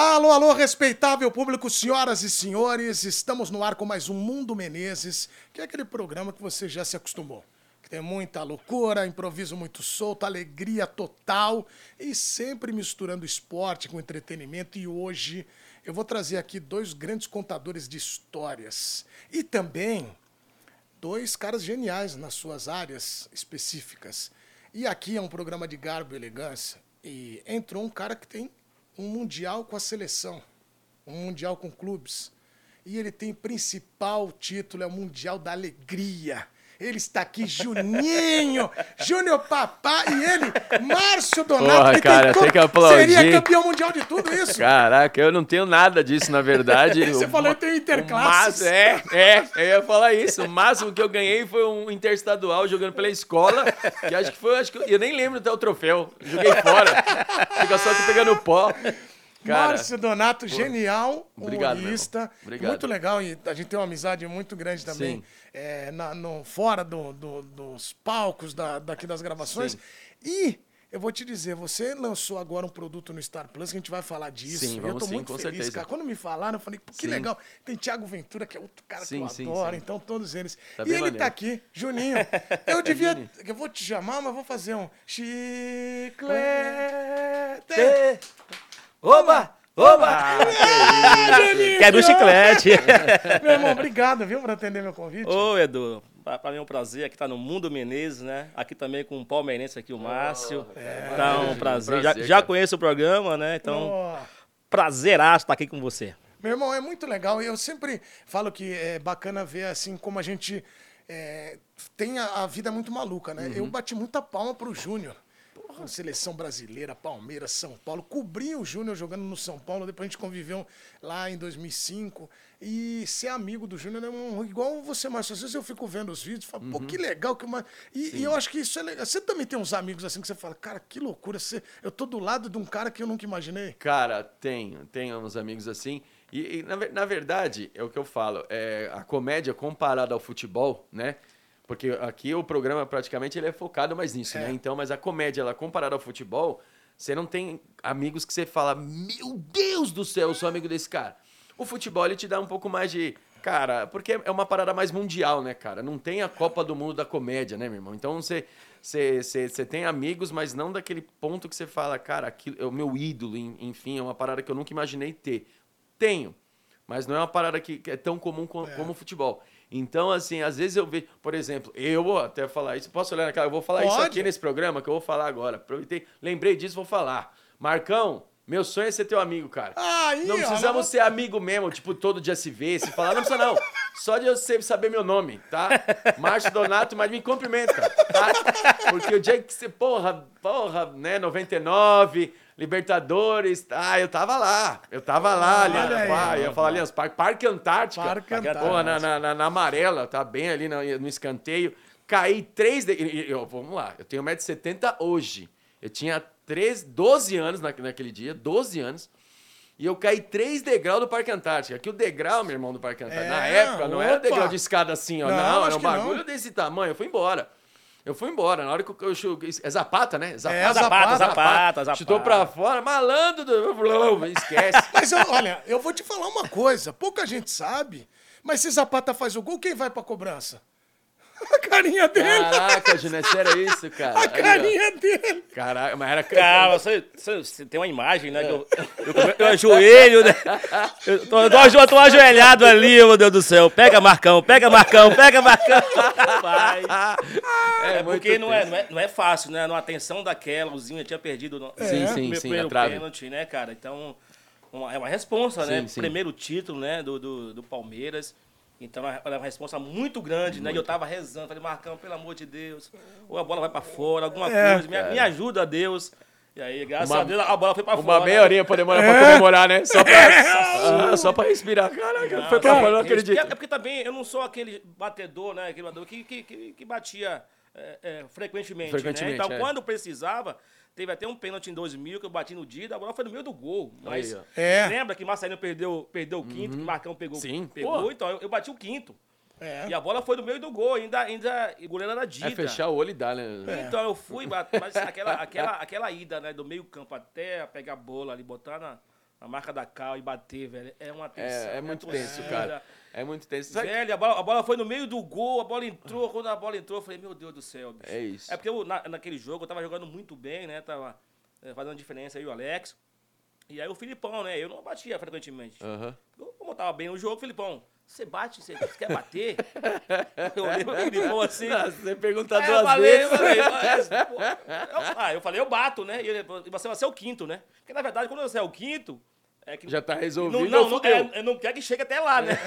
Alô, alô, respeitável público, senhoras e senhores, estamos no ar com mais um Mundo Menezes, que é aquele programa que você já se acostumou. Que tem muita loucura, improviso muito solto, alegria total e sempre misturando esporte com entretenimento. E hoje eu vou trazer aqui dois grandes contadores de histórias e também dois caras geniais nas suas áreas específicas. E aqui é um programa de garbo e elegância e entrou um cara que tem um mundial com a seleção, um mundial com clubes. E ele tem principal título, é o Mundial da Alegria. Ele está aqui, Juninho, Júnior Papá e ele, Márcio Donato. Porra, que cara, tem, tem que aplaudir. Seria campeão mundial de tudo isso. Caraca, eu não tenho nada disso, na verdade. Você O- falou que tem interclasses. mas- É, é, eu ia falar isso. O máximo que eu ganhei foi um interestadual jogando pela escola, que acho que foi, acho que eu, eu nem lembro até o troféu. Joguei fora. Fica só pegando pó. Cara, Márcio Donato, genial, Obrigado, humorista. Obrigado. Muito legal e a gente tem uma amizade muito grande também Sim. é, na- no, fora do- do- dos palcos da, daqui das gravações. E eu vou te dizer, você lançou agora um produto no Star Plus, que a gente vai falar disso. Sim, e eu vamos tô sim, muito com feliz, certeza. cara. Quando me falaram, eu falei, pô, que Sim. legal. Tem Thiago Ventura, que é outro cara Sim, que eu sim, adoro, sim. então todos eles. Tá e ele maneiro. tá aqui, Juninho. Eu devia. Eu vou te chamar, mas vou fazer um chiclete. Oba! Oba! Quer do chiclete? Meu irmão, obrigado, viu, por atender meu convite. Ô, Edu, pra, pra mim é um prazer aqui estar no Mundo Menezes, né? Aqui também com o palmeirense aqui, o Márcio. então, um prazer. Já, prazer, já cara. conheço o programa, né? Então, prazeraço estar aqui com você. Meu irmão, é muito legal. E eu sempre falo que é bacana ver assim como a gente é, tem a, a vida muito maluca, né? Uhum. Eu bati muita palma pro Júnior. Seleção brasileira, Palmeiras, São Paulo. Cobri o Júnior jogando no São Paulo. Depois a gente conviveu lá em 2005. E ser amigo do Júnior é um, igual você, Márcio. Às vezes eu fico vendo os vídeos e falo, Uhum. pô, que legal. que uma... e, e eu acho que isso é legal. Você também tem uns amigos assim que você fala, cara, que loucura. Você... Eu tô do lado de um cara que eu nunca imaginei. Cara, tenho, tenho uns amigos assim. E, e, na, na verdade, é o que eu falo, é, a comédia comparada ao futebol, né? Porque aqui o programa praticamente ele é focado mais nisso, É. né? Então, mas a comédia, ela comparada ao futebol, você não tem amigos que você fala, meu Deus do céu, eu sou amigo desse cara. O futebol, ele te dá um pouco mais de... Cara, porque é uma parada mais mundial, né, cara? Não tem a Copa do Mundo da comédia, né, meu irmão? Então você, você, você, você tem amigos, mas não daquele ponto que você fala, cara, aquilo é o meu ídolo, en- enfim, é uma parada que eu nunca imaginei ter. Tenho, mas não é uma parada que, que é tão comum co- como o futebol. Então, assim, às vezes eu vejo, por exemplo, eu vou até falar isso, posso olhar na cara, eu vou falar isso Pode. aqui nesse programa que eu vou falar agora. Aproveitei, lembrei disso, vou falar. Marcão, meu sonho é ser teu amigo, cara. Aí, não ó, precisamos não- ser amigo mesmo, tipo, todo dia se ver, se falar, não precisa não. Só de eu saber meu nome, tá? Márcio Donato, mas me cumprimenta, tá? Porque o dia que você, porra, porra, né, 99, Libertadores, ah, eu tava lá, eu tava lá, ali, Olha aí. eu ia falar Allianz Parque, Parque Antártica. Parque Antártica. Na, na, na- na amarela, tá bem ali no, no escanteio. Caí três. De... eu- vamos lá, eu tenho 1,70m hoje. Eu tinha 13, 12 anos na, naquele dia, 12 anos. E eu caí três degraus do Parque Antártica. Aqui o degrau, meu irmão, do Parque Antártica. na É, época, não era degrau de escada assim, ó. Não, Não, era um que não. bagulho desse tamanho. Eu fui embora. Eu fui embora. Na hora que eu cheguei. É Zapata, né? É, Zapata, Zapata, Zapata. Chutou pra fora, malandro. do- Esquece. Mas eu- olha, eu vou te falar uma coisa, pouca gente sabe, mas se Zapata faz o gol, quem vai pra cobrança? A carinha dele. Caraca, é sério isso, cara? a Aí, ó. carinha dele. Caraca, mas era. Calma, você, você- tem uma imagem, né? que eu, eu, eu ajoelho, né? Eu tô, eu tô eu tô ajoelhado ali, meu Deus do céu. Pega Marcão, pega Marcão, pega Marcão. Rapaz. É, muito porque não é, não, é, não é fácil, né? Numa tensão daquela, o Zinho tinha perdido no Sim, no sim, primeiro sim, trave. pênalti, né, cara? Então, uma- é uma responsa, né? Sim, sim. Primeiro título, né, do, do, do Palmeiras. Então, é uma responsa muito grande, né? E eu tava rezando, falei, Marcão, pelo amor de Deus, ou a bola vai pra fora, alguma É, coisa, me, me ajuda, Deus. E aí, graças Uma- a Deus, a bola foi pra Uma fora. meia horinha pra demorar pra comemorar, né? Só pra, Ah, só pra respirar. Caraca, foi pra fora, não acredito. É porque também eu não sou aquele batedor, né? Aquele batedor que, que, que, que batia é, é, frequentemente, Frequentemente, né? Então, é. quando precisava, teve até um pênalti em 2000 que eu bati no Dida, a bola foi no meio do gol. Mas Aí. É. lembra que Marcelinho perdeu, perdeu o quinto, que o Marcão pegou, Uhum. Sim, pegou pô. então eu, eu bati o quinto. É. E a bola foi no meio do gol, ainda, ainda o goleiro era Dida. É fechar o olho e dar, né? Então eu fui, mas aquela, aquela, aquela ida, né, do meio campo até pegar a bola ali, botar na, a marca da Cal e bater, velho, é uma tensão. É, é muito torcida. tenso, cara. É muito tenso. Sabe- Velho, a bola, a bola foi no meio do gol, a bola entrou. Quando a bola entrou, eu falei, meu Deus do céu, bicho. É isso. É porque eu, na- naquele jogo eu tava jogando muito bem, né? Tava eh, fazendo diferença aí o Alex. E aí o Filipão, né? Eu não batia frequentemente. Aham. Eu, como eu tava bem no jogo, Filipão, você bate, você quer bater? eu olhei pro Filipão assim. Você pergunta Aí duas falei, vezes. eu falei, eu- ah, eu falei, eu bato, né? E ele, você vai ser o quinto, né? Porque na verdade, quando você é o quinto, é que. Já tá resolvido. não, não, é, não quer que chegue até lá, né?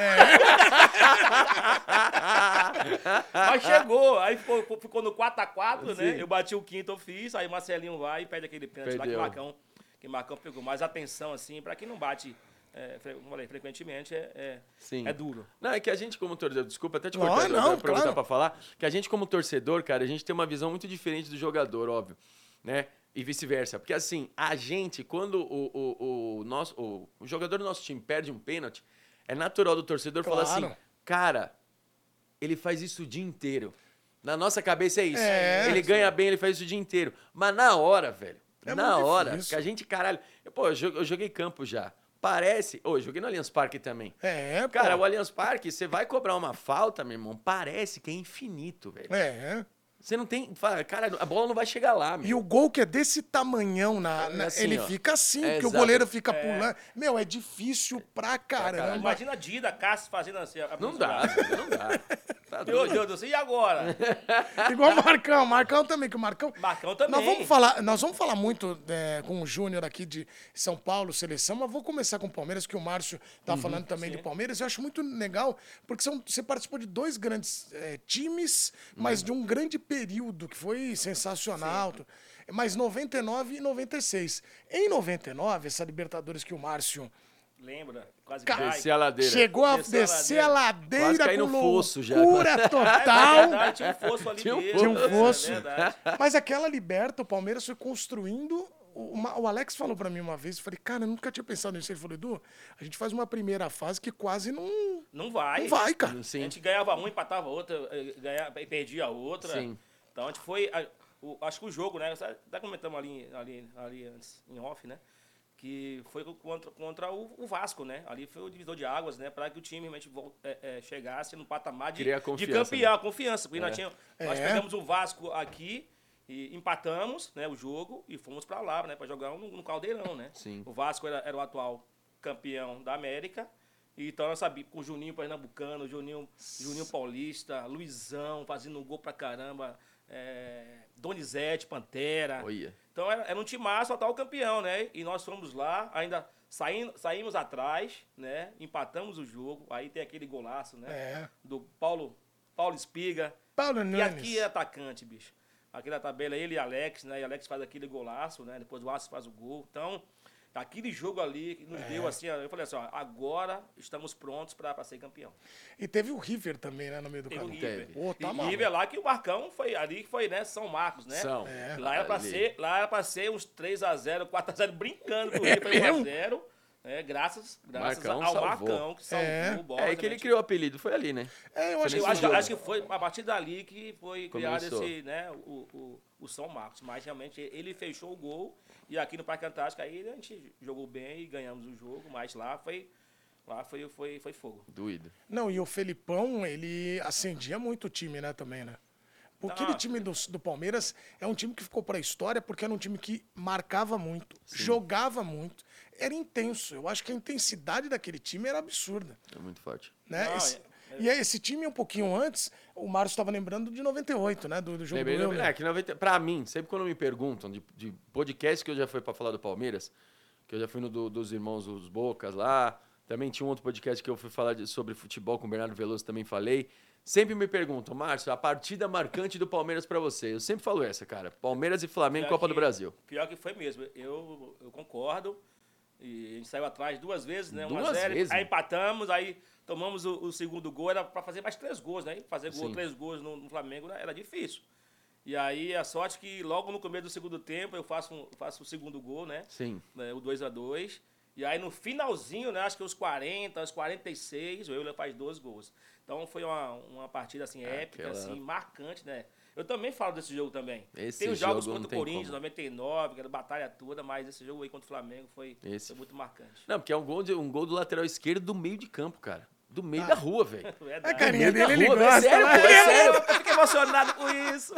Mas chegou, aí ficou, ficou no 4x4, né? Eu bati o quinto, eu fiz, aí Marcelinho vai e perde aquele pênalti lá que Marcão, que Marcão pegou. Mas atenção, assim, pra quem não bate, é, fre- como eu falei, frequentemente, é, é, Sim. é duro. Não, é que a gente como torcedor, desculpa até te Não, cortar, não, aproveitar claro. pra falar, que a gente como torcedor, cara, a gente tem uma visão muito diferente do jogador, óbvio, né? E vice-versa. Porque assim, a gente, quando o, o, o, nosso, o, o jogador do nosso time perde um pênalti, é natural do torcedor falar Claro. assim, cara, ele faz isso o dia inteiro. Na nossa cabeça é isso. É. ele ganha bem, ele faz isso o dia inteiro. Mas na hora, velho, É na hora, difícil. que a gente, caralho, eu, pô, eu joguei, campo já. Parece, ô, eu joguei no Allianz Parque também. É, pô. Cara, o Allianz Parque, você vai cobrar uma falta, meu irmão, parece que é infinito, velho. É. Você não tem. fala, Cara, a bola não vai chegar lá, meu. E o gol que é desse tamanhão, na, na- Assim, ele ó. fica assim, É, porque o goleiro fica pulando. Meu, é difícil pra caramba. caralho. Imagina a Dida, Cássio fazendo assim. a- Não dá, não dá. Tá Meu. Deus do céu, e agora? Igual o Marcão. Marcão também, que o Marcão. Marcão também. Nós vamos falar, nós vamos falar muito é, com o Júnior aqui de São Paulo, seleção, mas vou começar com o Palmeiras, que o Márcio tá Uhum, falando também sim. de Palmeiras. Eu acho muito legal, porque são, você participou de dois grandes é, times, Uhum. mas de um grande período, que foi sensacional. Mas 99 e 96. Em 99, essa Libertadores que o Márcio Lembra? Quase Ca- cai. Descer a ladeira. chegou a a descer a ladeira, Quase caí com no fosso já. É total. verdade, tinha um fosso ali Tinha um mesmo. Tinha um é fosso. verdade. Mas aquela liberta, o Palmeiras foi construindo. O, o Alex falou pra mim uma vez, eu falei, cara, eu nunca tinha pensado nisso. Ele falou, Edu, a gente faz uma primeira fase que quase não, Não vai. não vai, cara. A Sim. gente ganhava uma, empatava outra, eh, ganhava, e perdia a outra. Sim. Então a gente foi. a- o- acho que o jogo, né? Até comentamos ali, ali, ali antes, em off, né? Que foi contra, contra o, o Vasco, né? Ali foi o divisor de águas, né? Para que o time realmente eh, eh, chegasse no patamar de, de confiança, campeão, confiança. Porque nós, É. tinha, nós É. pegamos o Vasco aqui e empatamos né, o jogo e fomos para lá, né? Para jogar no, no Caldeirão, né? Sim. O Vasco era, era o atual campeão da América. E Então nós sabíamos, com o Juninho Pernambucano, Juninho, Juninho Paulista, Luizão fazendo gol pra caramba, é, Donizete, Pantera. Olha. Então era, era um timaço atual campeão, né? E nós fomos lá, ainda saímos, saímos atrás, né? Empatamos o jogo. Aí tem aquele golaço, né? É. Do Paulo, Paulo Espiga. Paulo E Nunes. aqui é atacante, bicho. Aqui na tabela, ele e Alex, né? E Alex faz aquele golaço, né? Depois o Aço faz o gol. Então, aquele jogo ali que nos É. deu assim, eu falei assim, ó, agora estamos prontos pra, ser campeão. E teve o River também, né, no meio do Tem o caminho. River. Teve. Pô, tá e maluco. River lá que o Marcão foi ali que foi, né? São Marcos, né? São. É. Lá era pra Ali. ser, lá era pra ser uns 3x0, 4x0, brincando com o River, foi mesmo? 1x0. É, graças graças Marcão ao salvou. Marcão, que salvou É. o bola. É, que ele criou o apelido, foi ali, né? É, eu acho Eu que acho, acho que foi a partir dali que foi criado esse, né, o, o, o São Marcos. Mas realmente ele fechou o gol e aqui no Parque Antártico aí a gente jogou bem e ganhamos o jogo, mas lá foi lá foi foi, foi fogo. Doído. Não, e o Felipão, ele acendia muito o time, né, também, né? Porque Ah. aquele time do, do Palmeiras é um time que ficou pra história porque era um time que marcava muito, jogava muito, era intenso. Eu acho que a intensidade daquele time era absurda. É muito forte. Né? Não, Esse- é- E aí, esse time, um pouquinho antes, o Márcio estava lembrando de 98, né? Do, do jogo Lembrei, do Euler. é, que 90, pra mim, sempre quando me perguntam de, de podcast que eu já fui pra falar do Palmeiras, que eu já fui no do- dos irmãos os Bocas lá, também tinha um outro podcast que eu fui falar de- sobre futebol com o Bernardo Veloso, também falei. Sempre me perguntam, Márcio, a partida marcante do Palmeiras pra você. Eu sempre falo essa, cara. Palmeiras e Flamengo, Pior Copa do que- Brasil. Pior que foi mesmo. Eu, eu concordo. E a gente saiu atrás duas vezes, né? Duas 1 a 0 vezes? Aí empatamos, aí tomamos o, o segundo gol, era para fazer mais três gols, né? Fazer gol, Sim. três gols no, no Flamengo né, era difícil. E aí a sorte que logo no começo do segundo tempo eu faço, um- faço o segundo gol, né? Sim. né, o 2 a 2 E aí no finalzinho, né, acho que os 40, os 46, o Euler faz dois gols. Então foi uma, uma partida assim, épica, Aquela- assim, marcante, né? Eu também falo desse jogo também. Esse tem os jogos jogo contra o Corinthians, como. 99, que era batalha toda, mas esse jogo aí contra o Flamengo foi, Esse foi muito marcante. Não, porque é um gol, de- um gol do lateral esquerdo do meio de campo, cara. Do Ah. meio da rua, velho. A Verdade. carinha dele, ele rua, velho. gosta. Sério, né? pô, é sério. Eu fico emocionado com isso.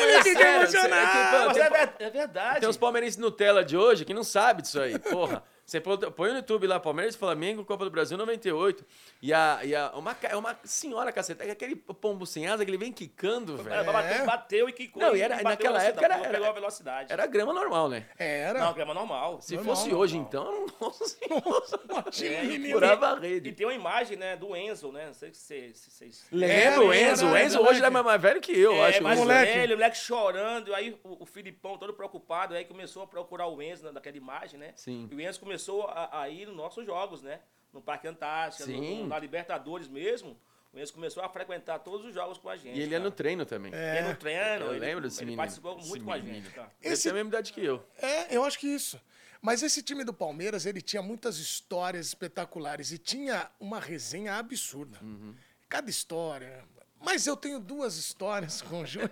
Ele fica emocionado. Mas é, ver- é verdade. Tem uns palmeirenses Nutella de hoje que não sabe disso aí, porra. Você põe põe no YouTube lá, Palmeiras e Flamengo, Copa do Brasil 98. E a, e a uma, é uma senhora caceta, é aquele pombo sem asa que ele vem quicando, É, velho. bateu, bateu e quicou. Não, e era- bateu naquela velocidade, época era- era- Pegou a velocidade. Era grama normal, né? Era. Não, grama normal. Se Normal, fosse normal. hoje, então, nossa senhora. Tinha um É, e Furava a E rede. tem uma imagem, né, do Enzo, né? Não sei se vocês... Lembro, o Enzo. O Enzo hoje é mais velho que eu, é, acho. mais o Enzo. moleque. velho, o moleque chorando, aí o, o Filipão todo preocupado, aí começou a procurar o Enzo na- naquela imagem, né? Sim. E o Enzo começou a, a ir nos nossos jogos, né? No Parque Antártica, no- na Libertadores mesmo. O Enzo começou a frequentar todos os jogos com a gente. E ele é cara. no treino também. É. Ele no treino, Eu ele, lembro desse ele menino. participou Esse muito com a gente, cara. Ele tem a mesma idade que eu. É, eu acho que isso. Mas esse time do Palmeiras, ele tinha muitas histórias espetaculares e tinha uma resenha absurda. Cada história. Mas eu tenho duas histórias com o Júnior.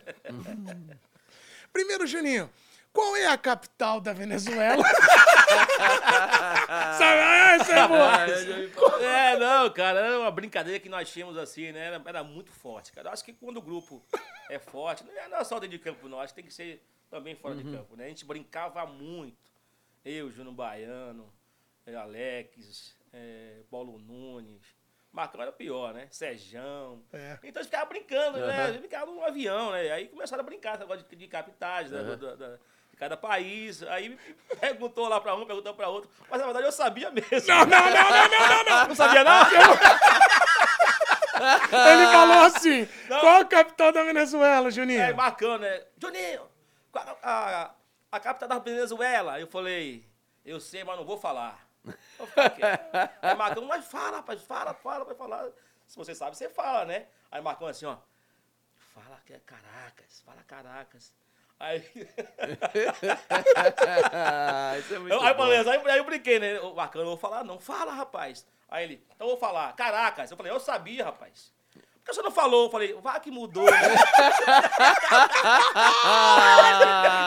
Primeiro, Juninho, qual é a capital da Venezuela? Sabe, ah, essa é boa. É, não, cara, era uma brincadeira que nós tínhamos assim, né? Era, era muito forte, cara. Eu acho que quando o grupo é forte, não é é só dentro de campo, não. Acho que tem que ser também fora de campo, né? A gente brincava muito. Eu, Júnior Baiano, eh, Alex, eh, Paulo Nunes. Marcão era pior, né? Sejão. É. Então a gente ficava brincando, né? A Aham. gente ficava no avião, né? Aí começaram a brincar, esse negócio de, de capitais, né? Da- de cada país. Aí perguntou lá pra um, perguntou pra outro. Mas na verdade eu sabia mesmo. Não, não, não, não, não, não, não. Não sabia, não? Ele falou assim: qual a capital da Venezuela, Juninho? É, Marcão, né? Juninho, qual a, a, a capital da Venezuela? Eu falei, eu sei, mas não vou falar. Quieto. Aí Marcão, mas fala, rapaz, fala, fala, vai falar. Se você sabe, você fala, né? Aí Marcão assim, ó. Fala que é Caracas, fala Caracas. Aí, é eu, aí, beleza, aí, aí eu brinquei, né? O Marcão, não vou falar, não. Fala, rapaz. Aí ele, então eu vou falar, Caracas. Eu falei, eu sabia, rapaz. Que você não falou? Eu falei, vá que mudou, né?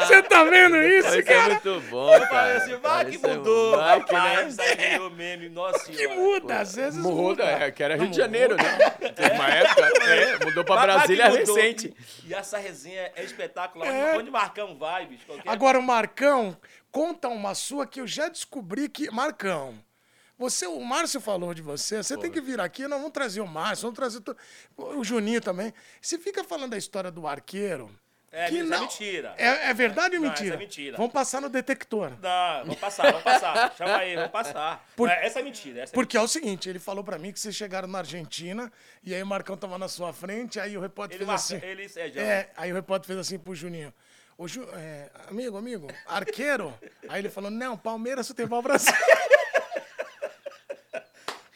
Você tá vendo isso, Isso é cara? muito bom, Eu falei cara. assim, vai que é mudou, Mike, né? rapaz. Aí virou meme, nossa Que senhora. muda, às vezes muda. Muda, é, que era Rio Não, de Janeiro, né? Teve uma época, é, mudou pra que Brasília mudou. recente. E, e essa resenha é espetacular. É. Onde Marcão vai, bicho? Qualquer... Agora o Marcão conta uma sua que eu já descobri que. Marcão. Você, o Márcio falou de você, você tem que vir aqui, nós vamos trazer o Márcio, vamos trazer o Juninho também. Você fica falando da história do arqueiro. É, que é não- mentira. É, é verdade ou Não, mentira? essa é mentira. Vamos passar no detector. Não, vamos passar, vamos passar. Chama aí, vamos passar. Por- É, Essa é mentira. Essa é Porque é o seguinte, ele falou pra mim que vocês chegaram na Argentina e aí o Marcão tava na sua frente, aí o repórter Ele fez marca, assim. ele é, já. É, aí o repórter fez assim pro Juninho. Ju, é, amigo, amigo, arqueiro? aí ele falou, não, Palmeiras, Futebol Brasil.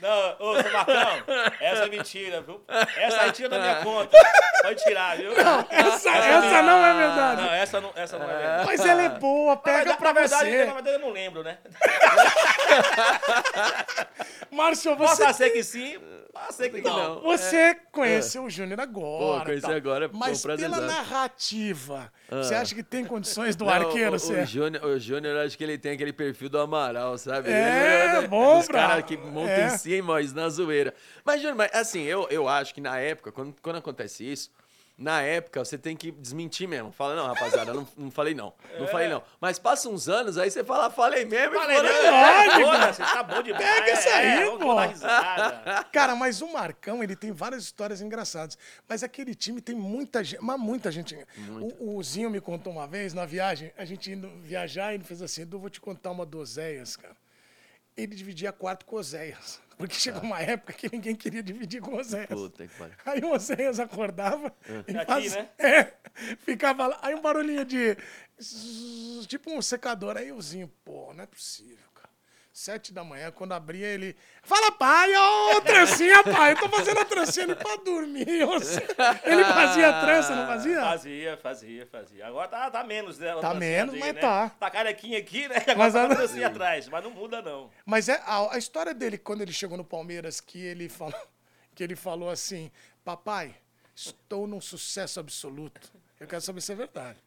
Não, ô, seu Marcão, essa é mentira, viu? Essa aí tira da minha conta. Pode tirar, viu? essa, essa não é verdade. Não, essa não, essa não é verdade. Mas ela é boa, pega verdade, pra na verdade, você. na verdade, eu não lembro, né? Márcio, você, Possa ser que sim, pode ser que não. não. você conheceu o Júnior agora. Pô, conheci tal. agora, pô, Mas pela narrativa, você acha que tem condições do Não, arqueiro o, o? Júnior, o Júnior, acho que ele tem aquele perfil do Amaral, sabe? É, Ele- bom, Os caras que montam É. em cima, mas na zoeira. Mas, Júnior, mas, assim, eu, eu acho que na época, quando, quando acontece isso, na época você tem que desmentir mesmo. Fala, não, rapaziada, não, não falei não. Não falei não. Mas passa uns anos, aí você fala, falei mesmo. e Falei, né? lógico. Foda-se, tá bom demais. Pega isso aí, é, pô. risada. Cara, mas o Marcão, ele tem várias histórias engraçadas. Mas aquele time tem muita gente, mas muita gente. O, o Zinho me contou uma vez, na viagem, a gente indo viajar, ele fez assim, Edu, vou te contar uma do Oséias, cara. Ele dividia quarto com o Oséias. Porque chegou uma época que ninguém queria dividir com o Oséias. Puta que pariu. Aí o Oséias acordava e Aqui, fazia- né? É, ficava lá. Aí um barulhinho de... Tipo um secador. Aí o Zinho, pô, não é possível. Sete da manhã, quando abria, ele... Fala, pai, ô, trancinha, pai. Eu tô fazendo a trancinha ali pra dormir. Ele fazia a trança, não fazia? Fazia, fazia, fazia. Agora tá, tá menos, né? a Tá menos, mas né? tá. Tá carequinha aqui, né? Agora Mas tá a trancinha atrás, mas não muda, não. Mas é a, a história dele, quando ele chegou no Palmeiras, que ele falou... que ele falou assim: Papai, estou num sucesso absoluto. Eu quero saber se é verdade.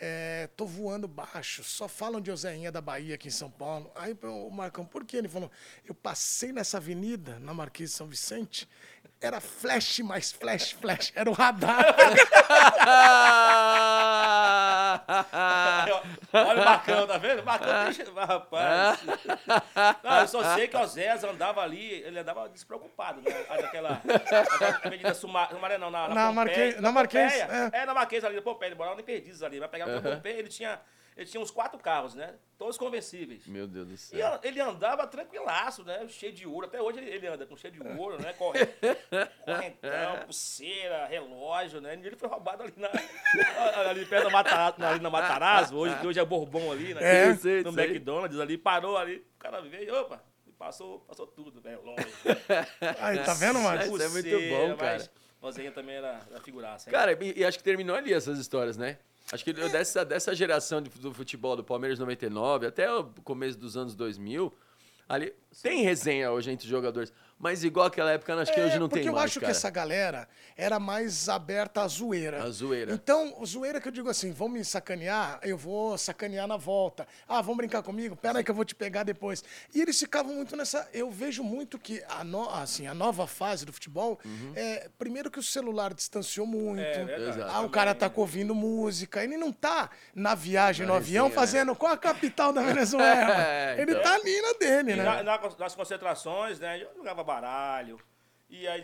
É, tô voando baixo, só falam de Oseinha da Bahia aqui em São Paulo. Aí o Marcão, por quê? Ele falou: eu passei nessa avenida, na Marquês de São Vicente, era flash mais flash, flash, era o radar. Olha o Marcão, tá vendo? Marcão deixa. Rapaz. Não, eu só sei que o Zés andava ali, ele andava despreocupado, né? Naquela. avenida Sumaré, não, na, na, Na Marquês- na Marquês, Pompeia. é. É. na Marquês ali, da Pompeia, ele morava em Perdizes ali. Vai pegar o Pompeia, ele tinha, ele tinha uns quatro carros, né? Todos conversíveis. Meu Deus do E céu. a- ele andava tranquilaço, né? Cheio de ouro. Até hoje ele, ele anda com cheio de ouro, né? Corre- Correntão, pulseira, relógio, né? E ele foi roubado ali, na, ali perto da Matarazzo, ali na Matarazzo, hoje, hoje é Bourbon ali, né? É, sei, no sei. McDonald's ali, parou ali, o cara veio, opa, e passou, passou tudo, velho, longe. Aí, tá vendo, Marcos? Isso é muito bom, cara. mas Rosinha também era, era figuraça. hein? Cara, e, e acho que terminou ali essas histórias, né? Acho que dessa, dessa geração de- do futebol do Palmeiras 99 até o começo dos anos 2000, ali tem resenha hoje entre jogadores. Mas igual aquela época, acho que É, hoje não porque tem eu mais, acho cara. que essa galera era mais aberta à zoeira. A zoeira. Então, zoeira que eu digo assim, vão me sacanear, eu vou sacanear na volta. Ah, vão brincar comigo? Pera aí que eu vou te pegar depois. E eles ficavam muito nessa... Eu vejo muito que a, no- assim, a nova fase do futebol, Uhum. é, primeiro que o celular distanciou muito. É, verdade. Exato. Ah, o cara tá ouvindo música. Ele não tá na viagem no avião resenha, né? fazendo qual a capital da Venezuela. É, Ele então. tá ali na dele, né? na- na- nas concentrações, né? Eu jogava baralho. E aí,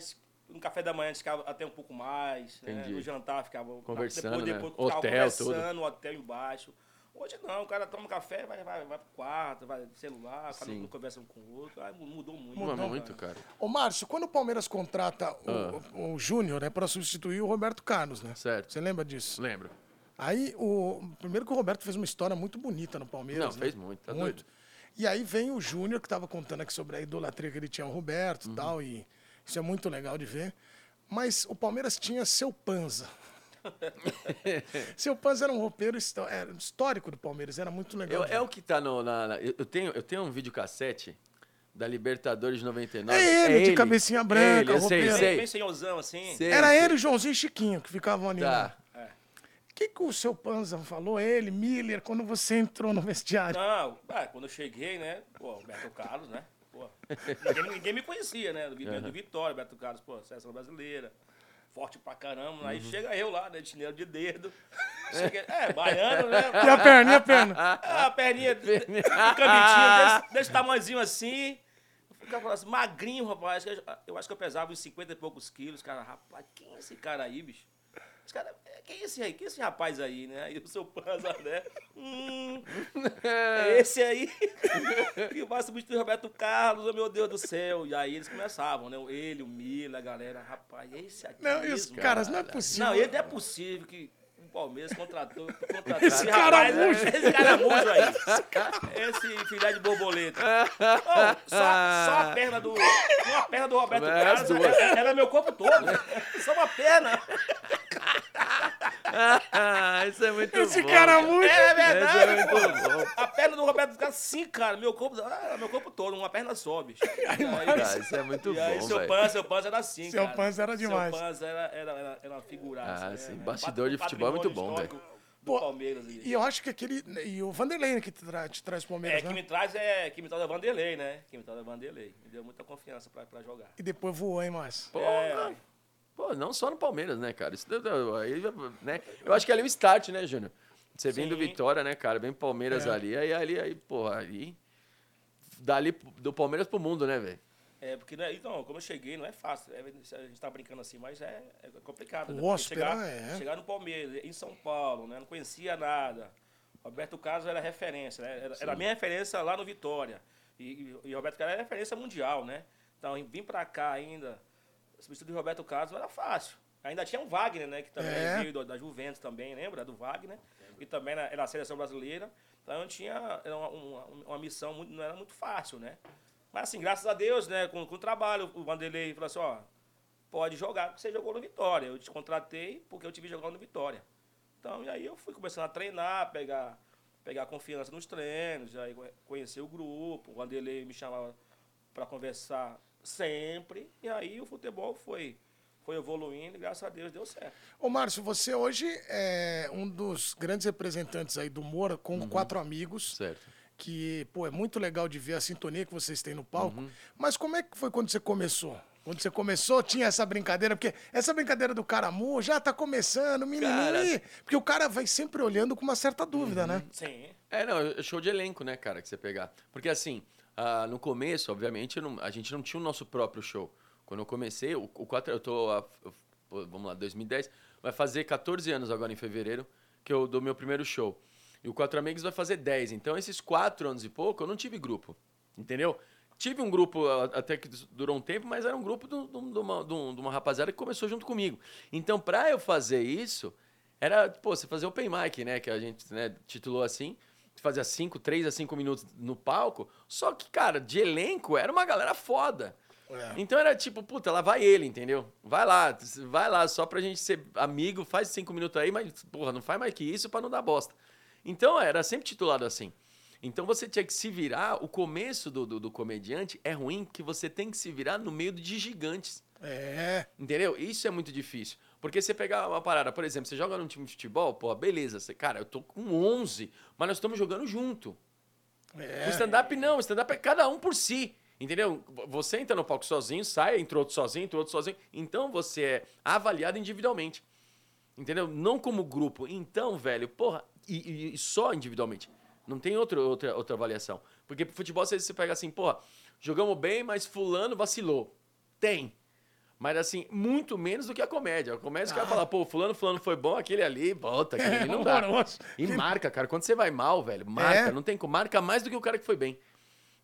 no café da manhã a gente ficava até um pouco mais. Né? No jantar ficava. Conversando, depois, né? depois ficava Hotel, conversando, hotel embaixo. Hoje não, o cara toma café, vai, vai, vai pro quarto, vai no celular, cada um conversa um com o outro. Aí mudou muito. Mudou né, muito, cara. Ô, Márcio, quando o Palmeiras contrata o, Ah. o Júnior, né, para substituir o Roberto Carlos, né? Certo. Você lembra disso? Lembro. Aí, o primeiro que o Roberto fez uma história muito bonita no Palmeiras. Não, né? fez muito, tá doido. E aí vem o Júnior, que estava contando aqui sobre a idolatria que ele tinha ao Roberto Uhum. e tal, e isso é muito legal de ver. Mas o Palmeiras tinha seu Panza. seu Panza era um roupeiro era histórico do Palmeiras, era muito legal. Eu- é o que tá no. Na, na- eu, tenho, eu tenho um videocassete da Libertadores de 99. É ele, de cabecinha branca, Ele, eu sei, roupeiro. sei. Bem senhorzão assim. Sei, Era sei. ele, o Joãozinho e Chiquinho que ficavam ali. né? Tá. O que, que o seu Panza falou, ele, Miller, quando você entrou no vestiário? Não, ah, quando eu cheguei, né? Pô, Beto Carlos, né? Pô, ninguém, ninguém me conhecia, né? Do, do Vitória, Beto Carlos, pô, seleção brasileira. Forte pra caramba. Aí chega eu lá, né? De chinelo de dedo. Cheguei, é, baiano, né? E a perna, e a perna? Ah, a perninha, um camitinho desse, desse tamanhozinho assim. O cara falou assim, magrinho, rapaz. Eu- Eu acho que eu pesava uns 50 e poucos quilos. Cara, rapaz, quem é esse cara aí, bicho? Esse cara, quem é esse aí? Quem é esse rapaz aí, né? E o seu panza, né? Hum, é esse aí. E vai substituir o Roberto Carlos, oh, meu Deus do céu. E aí eles começavam, né? Ele, o Mila, a galera, rapaz, é esse aqui Não, os mesmo? caras, não é possível. Não, ele é possível que o Palmeiras contratou, contratou Esse caramujo. Esse caramujo aí. Esse filé de borboleta. Ô, só, só a perna do. Uma perna do Roberto É, Carlos era, era meu corpo todo. Só uma perna. Isso é muito Esse bom. cara é cara. muito. É Isso é verdade. muito bom. A perna do Roberto Carlos, sim, cara. Meu corpo, ah, meu corpo todo, uma perna só, bicho. E aí, Cara, isso é muito e aí bom, seu velho. Panza, seu Panza era assim, Seu cara. Panza era demais. Seu Panza era, era, era, era uma figuraça. Ah, né? sim. Bastidor de futebol é muito bom, Do Pô, Palmeiras. ali. E eu acho que aquele. E o Vanderlei né, que tra- te traz o É, Palmeiras, que né? me traz é que me traz é Vanderlei, né? Que me traz é Vanderlei. Me deu muita confiança pra, pra jogar. E depois voou, hein, Márcio? Pô, É. Pô, não só no Palmeiras, né, cara? Isso, aí, né? Eu acho que ali é o start, né, Júnior? Você vem do. Vitória, né, cara? Vem Palmeiras É. ali, aí, ali, aí, porra, ali. Dali do Palmeiras pro mundo, né, velho? É, porque, né, então, como eu cheguei, não é fácil. É, a gente tá brincando assim, mas é, é complicado. Né? Hóspede, chegar, é. chegar no Palmeiras, em São Paulo, né? Não conhecia nada. Roberto Carlos era referência, né? Era, era a minha referência lá no Vitória. E, e, e Roberto Carlos era referência mundial, né? Então, vir pra cá ainda, substituir o Roberto Carlos não era fácil. Ainda tinha um Wagner, né? Que também É. veio da Juventus também, lembra? Do Wagner. E também era, era a seleção brasileira. Então, tinha era uma, uma, uma missão, muito, não era muito fácil, né? Mas assim, graças a Deus, né, com, com o trabalho, o Vanderlei falou assim, ó, pode jogar porque você jogou no Vitória. Eu te contratei porque eu te vi jogando no Vitória. Então, e aí eu fui começando a treinar, pegar, pegar confiança nos treinos, aí conhe- conhecer o grupo. O Vanderlei me chamava para conversar Sempre. E aí o futebol foi, foi evoluindo e graças a Deus deu certo. Ô, Márcio, você hoje é um dos grandes representantes aí do Moura com Uhum. quatro amigos. Certo. Que, pô, é muito legal de ver a sintonia que vocês têm no palco. Uhum. Mas como é que foi quando você começou? Quando você começou, tinha essa brincadeira, porque essa brincadeira do caramu já tá começando. Uhum. Porque o cara vai sempre olhando com uma certa dúvida, né? Sim. É, não, é show de elenco, né, cara, que você pegar. Porque assim, ah, no começo, obviamente, não- a gente não tinha o nosso próprio show. Quando eu comecei, o, o 4, eu tô, ah, eu- vamos lá, 2010, vai fazer 14 anos agora em fevereiro, que eu dou meu primeiro show. E o Quatro Amigos vai fazer 10. Então, esses quatro anos e pouco, eu não tive grupo, entendeu? Tive um grupo até que durou um tempo, mas era um grupo de, um- de uma, de um- de uma rapaziada que começou junto comigo. Então, pra eu fazer isso, era, pô, você fazer open mic, né? Que a gente né, titulou assim. Fazia 5, 3 a 5 minutos no palco. Só que, cara, de elenco era uma galera foda. É. Então era tipo, puta, lá vai ele, entendeu? Vai lá, vai lá, só pra gente ser amigo, faz cinco minutos aí, mas, porra, não faz mais que isso pra não dar bosta. Então era sempre titulado assim. Então você tinha que se virar, o começo do, do, do comediante é ruim, porque você tem que se virar no meio de gigantes. É. Entendeu? Isso é muito difícil. Porque você pegar uma parada, por exemplo, você joga num time de futebol, pô, beleza, você, cara, eu tô com 11, mas nós estamos jogando junto. O É. stand-up não, o stand-up é cada um por si. Entendeu? Você entra no palco sozinho, sai, entra outro sozinho, entra outro sozinho. Então você é avaliado individualmente. Entendeu? Não como grupo. Então, velho, porra, e, e- e só individualmente. Não tem outro, outra, outra avaliação. Porque pro futebol você, você pega assim, porra, jogamos bem, mas fulano vacilou. Tem. Mas assim, muito menos do que a comédia. A comédia, o cara fala, pô, fulano, fulano foi bom, aquele ali, bota, aquele ali não dá. E marca, cara. Quando você vai mal, velho, marca. É. Não tem como. Marca mais do que o cara que foi bem.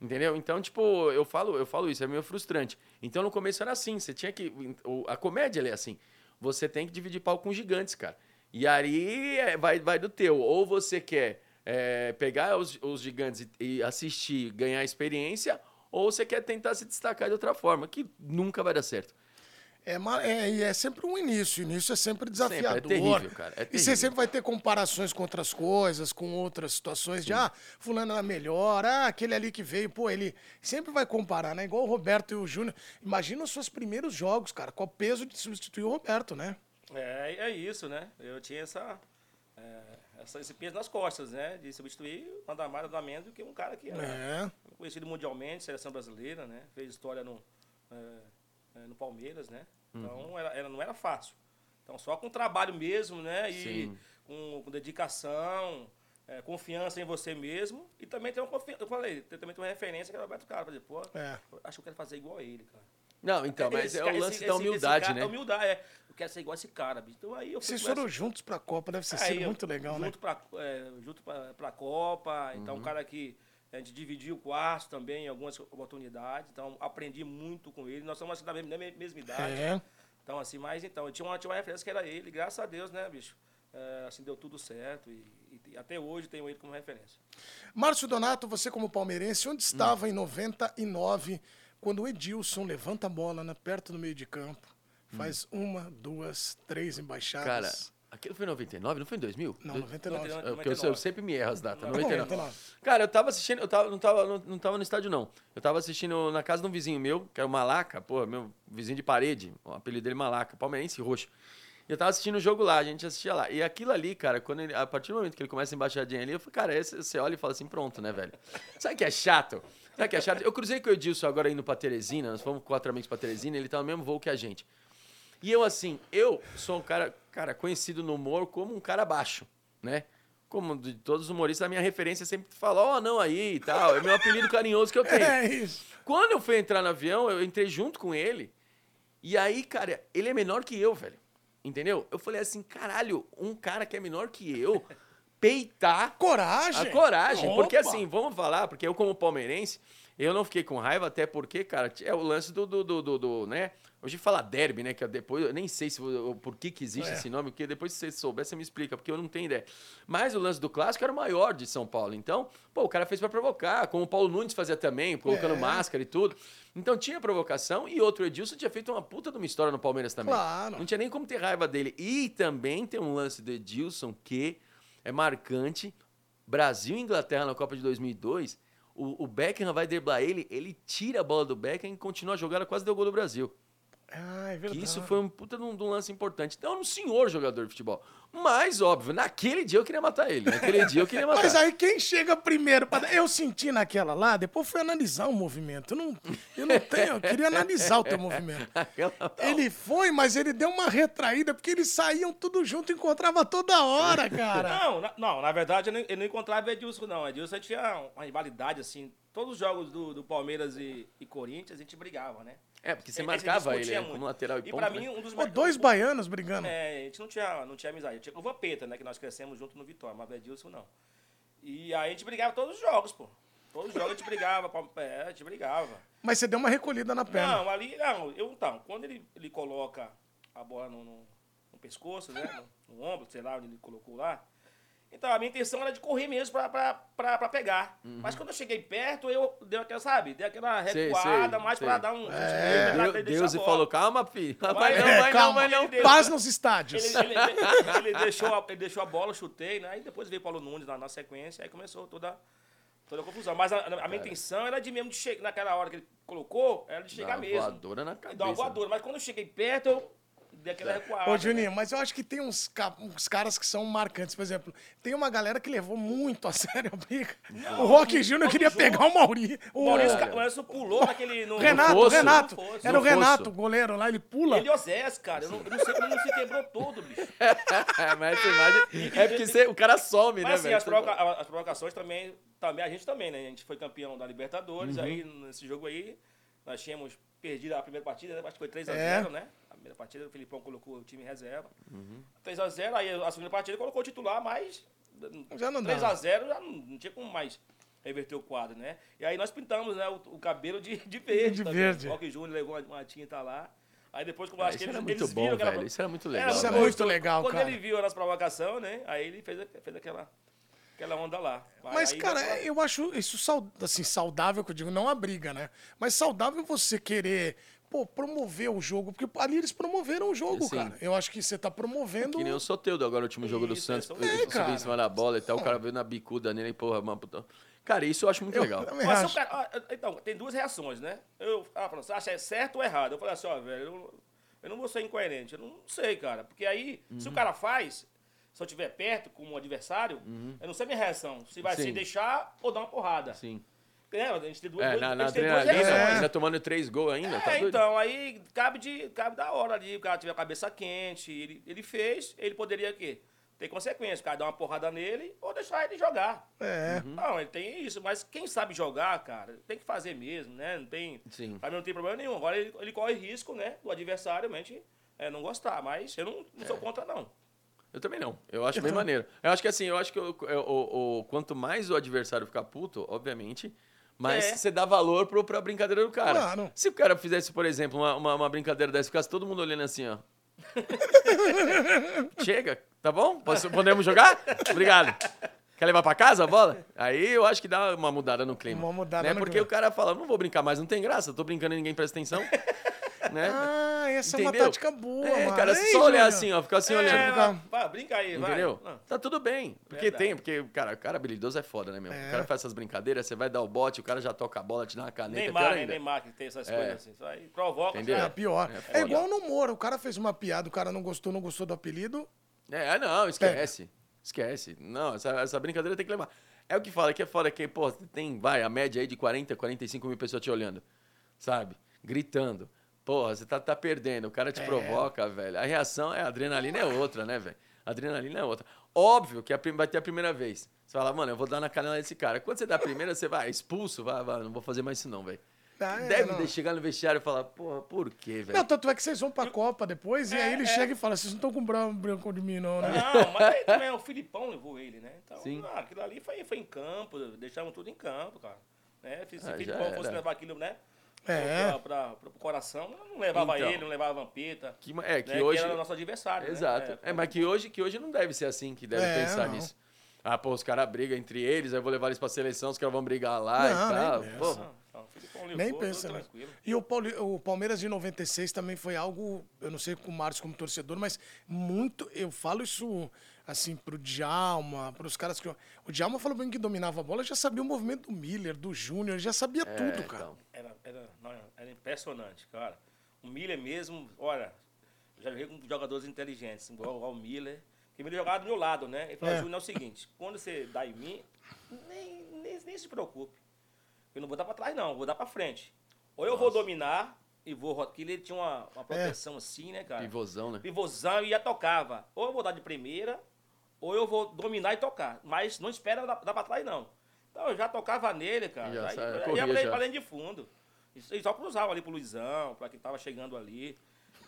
Entendeu? Então, tipo, eu falo, eu falo isso, é meio frustrante. Então, no começo era assim, você tinha que. A comédia é assim. Você tem que dividir palco com gigantes, cara. E aí é, vai, vai do teu. Ou você quer é, pegar os, os gigantes e, e assistir, ganhar experiência, ou você quer tentar se destacar de outra forma, que nunca vai dar certo. É, é, e é sempre um início. O início é sempre desafiador. é terrível, cara, é E você terrível. sempre vai ter comparações com outras coisas, com outras situações de, ah, fulano era melhor, ah, aquele ali que veio, pô, ele sempre vai comparar, né? Igual o Roberto e o Júnior. Imagina os seus primeiros jogos, cara, qual o peso de substituir o Roberto, né? É, é isso, né? Eu tinha essa, é, essa- esse peso nas costas, né? De substituir nada mais nada menos do que um cara que era É. conhecido mundialmente, seleção brasileira, né? Fez história no, é, é, no Palmeiras, né? Então era, era- não era fácil. Então só com trabalho mesmo, né? E com, com dedicação, é, confiança em você mesmo. E também tem uma confiança. Eu falei, tem, também tem uma referência que é o Roberto Carlos. Falei, pô, É. acho que eu quero fazer igual a ele, cara. Não, então, mas Esse é o lance esse- da humildade, cara- né? A humildade, é. Eu quero ser igual esse cara, bicho. Então aí eu Vocês foram essa- juntos pra Copa, deve ter Aí, sido muito legal, né? junto Pra, é, junto pra, pra Copa. Então, Uhum. um cara que a gente dividiu o quarto também em algumas oportunidades. Então, aprendi muito com ele. Nós somos assim, da mesma, mesma idade. É. Então, assim, mas então, eu tinha uma, tinha uma referência que era ele, graças a Deus, né, bicho? É, assim, deu tudo certo e, e até hoje tenho ele como referência. Márcio Donato, você como palmeirense, onde estava Hum. em 99, quando o Edilson levanta a bola né, perto do meio de campo, faz uma, duas, três Cara, embaixadas? Aquilo foi em 99, não foi em 2000? Não, Do- 99. Não, É, porque eu, 99. eu sempre me erro as datas. Tá bom, 99. 99. Cara, eu tava assistindo, eu tava, não, tava, não, não tava no estádio, não. Eu tava assistindo na casa de um vizinho meu, que era o Malaca, pô, meu vizinho de parede, o apelido dele é Malaca, palmeirense roxo. E eu tava assistindo o jogo lá, a gente assistia lá. E aquilo ali, cara, quando ele, a partir do momento que ele começa a embaixadinha ali, eu falei, cara, esse, você olha e fala assim, pronto, né, velho? Sabe que é chato? Sabe que é chato? Eu cruzei com o Edilson agora indo pra Teresina, nós fomos quatro amigos pra Teresina, ele tá no mesmo voo que a gente. E eu, assim, eu sou um cara, cara, conhecido no humor como um cara baixo, né? Como de todos os humoristas, a minha referência sempre fala, ó, não aí e tal. É meu apelido carinhoso que eu tenho. É isso. Quando eu fui entrar no avião, eu entrei junto com ele. E aí, cara, ele é menor que eu, velho. Entendeu? Eu falei assim, caralho, um cara que é menor que eu, peitar Coragem. a coragem. Porque Opa. assim, vamos falar, porque eu como palmeirense, eu não fiquei com raiva, até porque, cara, é o lance do, do, do, do- do, né? Hoje fala derby, né? Que depois, eu nem sei se, por que, que existe É. esse nome, porque depois se você souber, você me explica, porque eu não tenho ideia. Mas o lance do clássico era o maior de São Paulo. Então, pô, o cara fez pra provocar, como o Paulo Nunes fazia também, colocando É. máscara e tudo. Então tinha provocação e outro Edilson tinha feito uma puta de uma história no Palmeiras também. Claro. Não tinha nem como ter raiva dele. E também tem um lance do Edilson que é marcante. Brasil e Inglaterra na Copa de 2002. O, o Beckham vai driblar ele, ele tira a bola do Beckham e continua a jogada, quase deu gol do Brasil. Ah, é Que verdade. isso foi um puta de um, de um lance importante. Então, era um senhor jogador de futebol. Mas, óbvio, naquele dia eu queria matar ele. Naquele dia eu queria matar. Mas aí quem chega primeiro pra... Eu senti naquela lá, depois fui analisar o movimento. Eu não, eu não tenho, eu queria analisar o teu movimento. Ele foi, mas ele deu uma retraída, porque eles saíam tudo junto, encontrava toda hora, cara. Não, na, não, na verdade eu não, eu não encontrava Edilson, não. Edilson tinha uma rivalidade, assim. Todos os jogos do, do Palmeiras e, e Corinthians, a gente brigava, né? É, porque você A gente marcava ele discutia né, muito. como lateral e, E ponta. pra né? mim, um dos Pô, mais- dois baianos brigando. É, a gente não tinha, não tinha amizade. Tinha o Vampeta, né? Que nós crescemos junto no Vitória, mas o Edilson não. E aí a gente brigava todos os jogos, pô. Todos os jogos a gente brigava, é, a gente brigava. Mas você deu uma recolhida na perna. Não, ali, não, eu então, quando ele, ele coloca a bola no, no, no pescoço, né? No, no ombro, sei lá onde ele colocou lá. Então, a minha intenção era de correr mesmo pra, pra, pra, pra pegar. Mas quando eu cheguei perto, eu dei aquela, sabe? Dei aquela recuada, mais pra dar um. É. Deus, Deus e falou, calma, filho. Vai, não, É, vai calma. não, vai não. Ele- Paz nos estádios. Ele, ele- ele deixou a, ele deixou a bola, eu chutei, né? E depois veio o Paulo Nunes na, na sequência, aí começou toda, toda a confusão. Mas a, a minha intenção era de mesmo de chegar, naquela hora que ele colocou, era de chegar Dá uma mesmo. voadora na E Dar uma cabeça. voadora. Mas quando eu cheguei perto, eu dei aquela recuada. Ô, né? Juninho, mas eu acho que tem uns, ca- uns caras que são marcantes. Por exemplo, tem uma galera que levou muito a sério a briga. o Rock Júnior queria Júnior- pegar o Mauri. O, Maurício, o Maurício pulou naquele... No, Renato, fosso. Renato. No. Era o No. Renato, o goleiro lá, ele pula. Ele e o Zés, cara. Eu não, eu não sei como ele não se quebrou todo, bicho. É, mas essa imagem é porque você- o cara some, né, Mas assim, velho? as, provoca- as provocações também, também, a gente também, né? A gente foi campeão da Libertadores, Uhum. aí nesse jogo aí, nós tínhamos perdido a primeira partida, né? acho que foi 3x0, É. né? Primeira partida, o Filipão colocou o time em reserva. Uhum. 3x0, aí a segunda partida colocou o titular, mas Já não dá. 3x0 já não, não tinha como mais reverter o quadro, né? E aí nós pintamos né, o, o cabelo de, de verde. De também. verde. O Rock Júnior levou uma, uma tinta lá. Aí depois, como eu Ah, acho que isso eles, era muito eles bom, viram que era- velho. Isso era muito era legal. Isso é muito legal, Quando cara. ele viu a nossa provocação, né? Aí ele fez, fez aquela, aquela onda lá. Mas, Aí cara, deu pra- eu acho isso assim, saudável, que eu digo, não a briga, né? Mas saudável você querer, pô, promover o jogo, porque ali eles promoveram o jogo, Sim. cara. Eu acho que você tá promovendo. Que nem o Soteudo agora, o último jogo do Isso, Santos. é, Ele é, cara. em cima da bola e tal. O cara veio na bicuda nele e, porra, mano. puta. Cara, isso eu acho muito Eu legal. também Mas se o acho. cara- ah, então, tem duas reações, né? Eu, ah, falando, você acha certo ou errado? Eu falei assim, ó, velho, eu, eu não vou ser incoerente. Eu não sei, cara. Porque aí, se Uhum. o cara faz, se eu estiver perto como adversário, eu não sei a minha reação. Se vai Uhum. Sim. se deixar ou dar uma porrada. Sim. É, a gente tem duas, É, duas- na, a na gente tem duas adrenalina, ainda tomando três gols ainda, tá É, doido? então, aí cabe, de, cabe da hora ali, o cara tiver a cabeça quente, ele, ele fez, ele poderia o quê? Ter consequência, o cara dar uma porrada nele ou deixar ele jogar. É. Uhum. Não, ele tem isso, mas quem sabe jogar, cara, tem que fazer mesmo, né? Não tem. Sim. Pra mim não tem problema nenhum. Agora ele, ele corre risco, né? Do adversário realmente é, não gostar, mas eu não, não sou É. contra, não. Eu também não. Eu acho Eu bem maneiro. Eu acho que assim, eu acho que o, o- o- quanto mais o adversário ficar puto, obviamente, mais É. você dá valor pro, pra brincadeira do cara. Claro. Se o cara fizesse, por exemplo, uma, uma, uma brincadeira dessa, ficasse todo mundo olhando assim, ó. Chega, tá bom? Podemos jogar? Obrigado. Quer levar pra casa a bola? Aí eu acho que dá uma mudada no clima. Uma mudada né? no Porque clima. o cara fala, não vou brincar mais, não tem graça, tô brincando e ninguém presta atenção. né? Ah, essa é uma Entendeu? tática boa, É, mano. cara, Ei, se só olhar Júnior. assim, ó, ficar assim é, olhando. vai, vai, brinca aí, vai. Entendeu? Não. Tá tudo bem. Porque Verdade. tem, porque, cara, o cara habilidoso é foda, né, meu? É. O cara faz essas brincadeiras, você vai dar o bote, o cara já toca a bola, te dá uma caneta, Neymar, né? ainda. Neymar que tem essas É. coisas assim. Isso aí provoca. Entendeu? É já- pior. É É, igual no Moro. O cara fez uma piada, o cara não gostou, não gostou do apelido. É, não, esquece. Esquece. Não, essa, essa brincadeira tem que levar. É o que fala, que é foda que, pô, tem, vai, a média aí de 40, 45 mil pessoas te olhando, sabe? Gritando. Porra, você tá, tá perdendo, o cara te É. provoca, velho. A reação, é, a adrenalina é outra, né, velho? A adrenalina é outra. Óbvio que a prim- vai ter a primeira vez. Você fala, mano, eu vou dar na canela desse cara. Quando você dá a primeira, você vai, expulso, vai, vai, não vou fazer mais isso não, velho. Ah, é, Deve não. chegar no vestiário e falar, porra, por quê, velho? Não, tanto é que vocês vão pra Copa depois, e aí É, ele é. chega e fala: vocês não estão com branco, branco de mim, não, né? Não, mas aí também o Filipão levou ele, né? Então, Sim. ah, aquilo ali foi, foi em campo, deixamos tudo em campo, cara. Né? Se Ah, o Filipão fosse levar aquilo, né? É. Pra, pra, pro coração, não levava Então. ele, não levava a Vampeta. Que, é, que né? hoje... era nosso adversário. né? Exato. É, mas que hoje, que hoje não deve ser assim que deve É, pensar não. nisso. Ah, pô, os caras brigam entre eles, aí eu vou levar eles pra seleção, os caras vão brigar lá Não, e tal. nem. Não, pensa, né? E o, Pauli- o Palmeiras de 96 também foi algo, eu não sei com o Márcio como torcedor, mas muito, eu falo isso assim pro Djalma, pros caras que... O Djalma falou bem que dominava a bola, já sabia o movimento do Miller, do Júnior, já sabia tudo, cara. então. Era, era, não, era impressionante, cara. O Miller mesmo, olha, eu já joguei com jogadores inteligentes, igual igual o Miller. Porque o Miller jogava do meu lado, né? Ele falou, É. Júnior, é o seguinte, quando você dá em mim, nem, nem, nem se preocupe. Eu não vou dar pra trás, não, vou dar pra frente. Ou eu vou dominar e vou... Porque ele tinha uma, É. uma proteção assim, né, cara? Pivôzão, né? pivôzão e ia tocava. Ou eu vou dar de primeira, ou eu vou dominar e tocar. Mas não espera dar, dar pra trás, não. Então eu já tocava nele, cara. Já aí, sai- aí corria ia pra, já. pra dentro de fundo. E só cruzava ali pro Luizão, pra quem tava chegando ali.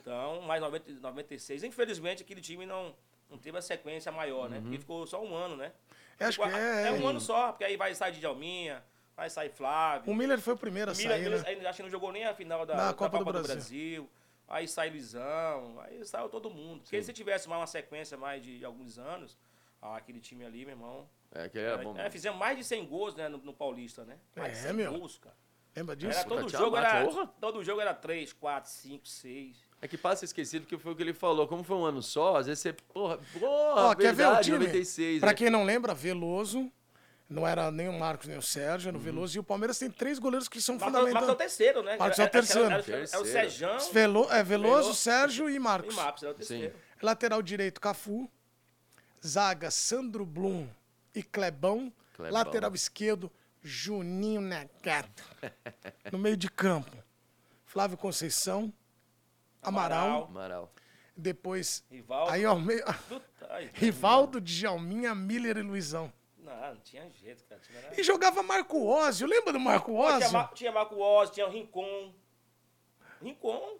Então, mais 90, 96. Infelizmente, aquele time não, não teve a sequência maior, né? Porque ficou só um ano, né? Acho Ficou- que é, um é. ano só, porque aí vai sair de Djalminha, vai sair Flávio. O Miller foi o primeiro a Miller, sair, Miller, né? acho que não jogou nem a final da, da Copa Copa, do do, Brasil. Aí sai Luizão, aí saiu todo mundo. Porque se tivesse mais uma sequência mais de alguns anos, ah, aquele time ali, meu irmão. É, que era bom. É, fizemos mais de 100 gols né, no, no Paulista, né? Mais de É, 100 meu. gols, cara. Lembra disso? Era todo Puta, jogo era, todo jogo era 3, 4, 5, 6. É que passa esquecido que foi o que ele falou. Como foi um ano só, às vezes você. Porra, porra Ó, quer ver o verdade, time? 96. pra né? quem não lembra, Veloso, não era nem o Marcos nem o Sérgio, Uhum. era o Veloso. E o Palmeiras tem três goleiros que são Marcos, Marcos é o fundamentais. terceiro, né? Marcos é o terceiro. Era, era, era o Terceiro. Sérgio Velo, é Veloso, Veloso Sérgio e e Marcos. Marcos, era o terceiro. Lateral direito, Cafu. Zaga, Sandro Blum e Clebão. Clebão. Lateral esquerdo, Juninho Nagato. No meio de campo, Flávio Conceição, Amaral. Amaral. Depois, Rivaldo. aí ao meio, Rivaldo, Djalminha, Miller e Luizão. Não, não tinha jeito, cara. Tinha, era- E jogava Marco Ózio. Lembra do Marco tinha, Ózio? Ma- tinha Marco Oz, tinha o Rincon. Rincon.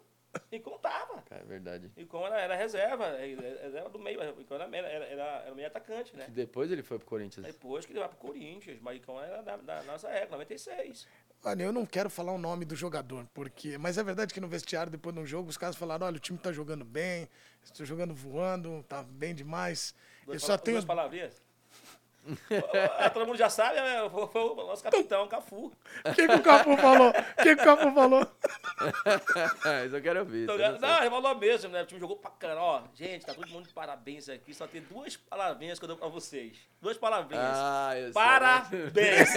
Rincon tava. É verdade. Rincon era, era reserva. Era, era do meio. Rincon era, era, era, era meio atacante, né? Que depois ele foi pro Corinthians. Depois que ele vai pro Corinthians. Mas Rincon era da, da nossa época, 96. Olha, eu não quero falar o nome do jogador, porque. Mas é verdade que no vestiário, depois de um jogo, os caras falaram: olha, o time tá jogando bem, estou jogando voando, tá bem demais. Eu Duas, só pala- tenho. duas palavrinhas. Ah, Todo mundo já sabe, né? foi, o nosso capitão, Cafu. O que, que o Capu falou? O que, que o Capu falou? Isso eu quero ouvir. Então, não não, ele falou mesmo, né? O time jogou pra caramba. Ó, gente, tá todo mundo de parabéns aqui. Só tem duas palavrinhas que eu dou pra vocês. Duas palavrinhas. Ah, eu sei. Parabéns!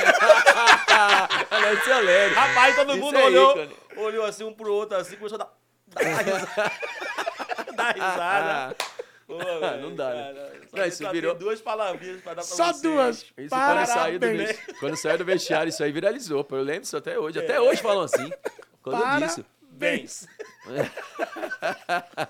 Olha, isso eu lembro. Rapaz, todo Isso mundo é olhou, olhou assim um pro outro, assim, começou a dar, dar risada. dar risada. Pô, Não dá, né? só Não, isso virou- duas palavrinhas pra dar pra Só vocês. duas. Isso quando Parabéns. saiu, do, quando saiu do vestiário, isso aí viralizou. Eu lembro isso até hoje. Até É. hoje falam assim. Quando Para- disso. Bens.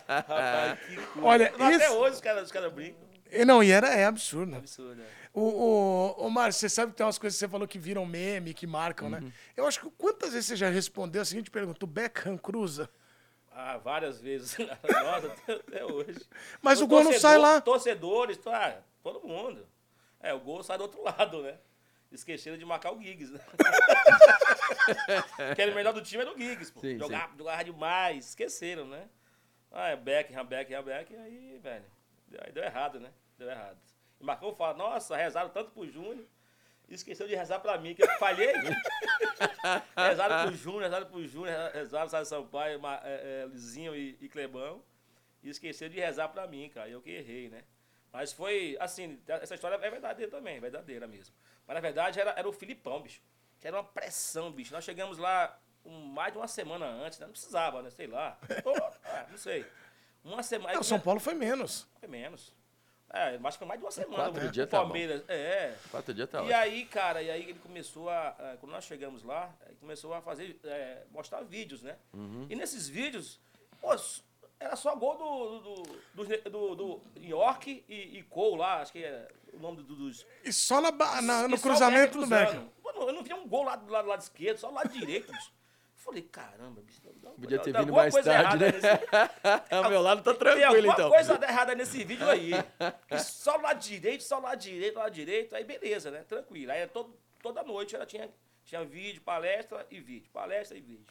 Rapaz, que. Olha, Até isso- hoje os caras cara brincam. Não, e era é absurdo. Absurdo, né? O, o, o Márcio, você sabe que tem umas coisas que você falou que viram meme, que marcam, Uhum. né? Eu acho que quantas vezes você já respondeu a seguinte pergunta: o Beckham cruza? Ah, várias vezes. Nossa, até, até hoje. Mas Os o gol não torcedor- sai lá. Torcedores, ah, todo mundo. É, o gol sai do outro lado, né? Esqueceram de marcar o Giggs, né? que era o melhor do time era o Giggs, pô. Sim, jogava, jogava demais, esqueceram, né? Ah, é Beckham, Beckham, Beckham, aí, velho, aí deu errado, né? Deu errado. E Marcão fala, nossa, rezaram tanto pro Júnior, esqueceu de rezar pra mim, que eu falhei. rezaram pro Júnior, rezaram pro Júnior, rezaram Sérgio Sampaio, é, é, Lizinho e, e Clebão, e esqueceu de rezar pra mim, cara, eu que errei, né? Mas foi, assim, essa história é verdadeira também, verdadeira mesmo. Mas na verdade era, era o Filipão, bicho. Que era uma pressão, bicho. Nós chegamos lá um, mais de uma semana antes, né? Não precisava, né? Sei lá. Pô, ah, não sei. Uma semana. É, o São Paulo foi menos. Foi menos. É, mas foi mais de uma semana. quatro o dias tá bom. Palmeiras. é. Quatro dias tá E ótimo. aí, cara, e aí ele começou a. a- Quando nós chegamos lá, ele começou a fazer. é, mostrar vídeos, né? Uhum. E nesses vídeos, pô, era só gol do. do, do, do, do York e, e Cole lá, acho que é o nome do- dos. E só na, na- no e cruzamento do. Mano, eu não via um gol lá do lado, do lado esquerdo, só do lado direito. Falei, caramba, bicho. dá- Podia ter dá vindo alguma mais coisa tarde, errada né? nesse- Ao meu lado tá tem tranquilo, alguma então. coisa errada nesse vídeo aí. E só o lado direito, só o lado direito, lado direito, aí beleza, né? Tranquilo. Aí todo, toda noite ela tinha, tinha vídeo, palestra e vídeo, palestra e vídeo.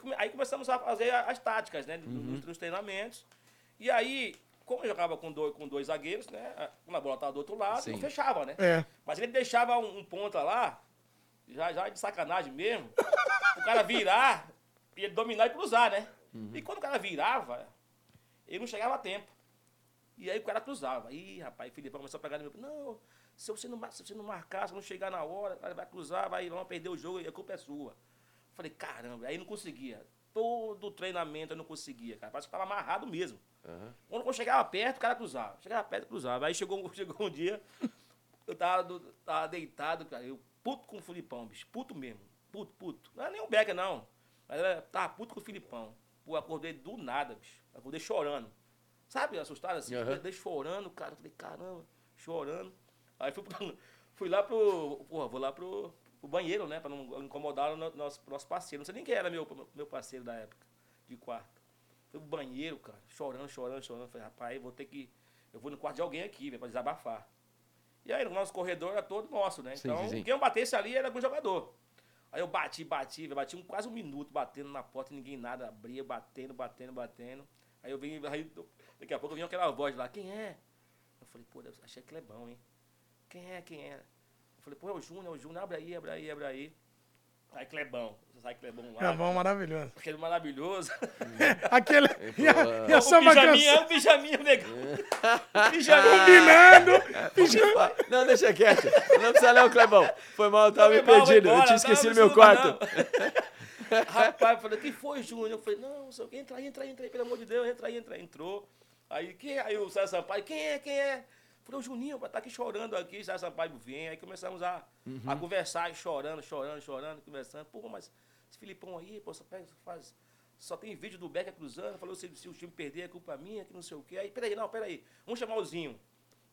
Come- aí começamos a fazer as táticas, né? Uhum. Nos, nos treinamentos. E aí, como eu jogava com dois, com dois zagueiros, né? a- Quando a bola estava do outro lado, Sim. não fechava, né? É. Mas ele deixava um, um ponta lá, já, já de sacanagem mesmo. o cara virar, e ele dominar e cruzar, né? E quando o cara virava, ele não chegava a tempo. E aí o cara cruzava. Ih, rapaz, o Filipão começou a pegar no meu. Não, se você não, se você não marcar, se não chegar na hora, o cara vai cruzar, vai lá perder o jogo e a culpa é sua. Falei, caramba, aí não conseguia. Todo o treinamento eu não conseguia, cara. Parece que tava amarrado mesmo. Aham. Quando eu chegava perto, o cara cruzava. Chegava perto, cruzava. Aí chegou, chegou um dia, eu tava, tava deitado, cara. Eu puto com o Filipão, bicho. Puto mesmo. Puto, puto. Não era nem o Becker, não. Mas eu tava puto com o Filipão. Pô, acordei do nada, bicho. Acordei chorando. Sabe, assustado assim? Aham. Acordei chorando, cara. Falei, caramba, chorando. Aí fui, pro- fui lá pro. Porra, vou lá pro, pro banheiro, né? Pra não incomodar o no- nosso, nosso parceiro. Não sei nem quem era meu, meu parceiro da época, de quarto. Fui pro banheiro, cara, chorando, chorando, chorando. Falei, rapaz, vou ter que. Eu vou no quarto de alguém aqui, velho, pra desabafar. E aí, o nosso corredor era todo nosso, né? Sim, Então, sim, sim. quem eu batesse ali era algum jogador. Aí eu bati, bati, bati um, quase um minuto batendo na porta ninguém nada abria, batendo, batendo, batendo. Aí eu vim, aí, daqui a pouco eu vi aquela voz lá, quem é? Eu falei, pô, achei que é bom, hein? Quem é, quem é? Eu falei, pô, é o Júnior, é o Júnior, abre aí, abre aí, abre aí. Aí Clebão, você sabe Clebão lá. É bom, maravilhoso. Aquele maravilhoso. Aquele. E a, e a o samba pijaminha, canção o pijaminha, negão. O pijaminha. combinando. pijama- Não, deixa quieto. Não precisa não, Clebão. Foi mal, eu tava Foi me mal, perdido. Eu embora, tinha tava esquecido meu quarto. Rapaz, eu falei, quem foi, Júnior? Eu falei, não, não sei o que, entra aí, entra aí, entra aí, pelo amor de Deus, entra aí, entra aí, entrou. Aí, quem, aí o César Sampaio, quem é, quem é? Falei, o Juninho, tá aqui chorando aqui, César Sampaio vem. Aí começamos a, a conversar, chorando, chorando, chorando, conversando. Pô, mas esse Filipão aí, pô, só, pega, faz, só tem vídeo do Becker cruzando, falou, se, se o time perder, é culpa minha, que não sei o quê. Aí, peraí, não, peraí, vamos chamar o Zinho.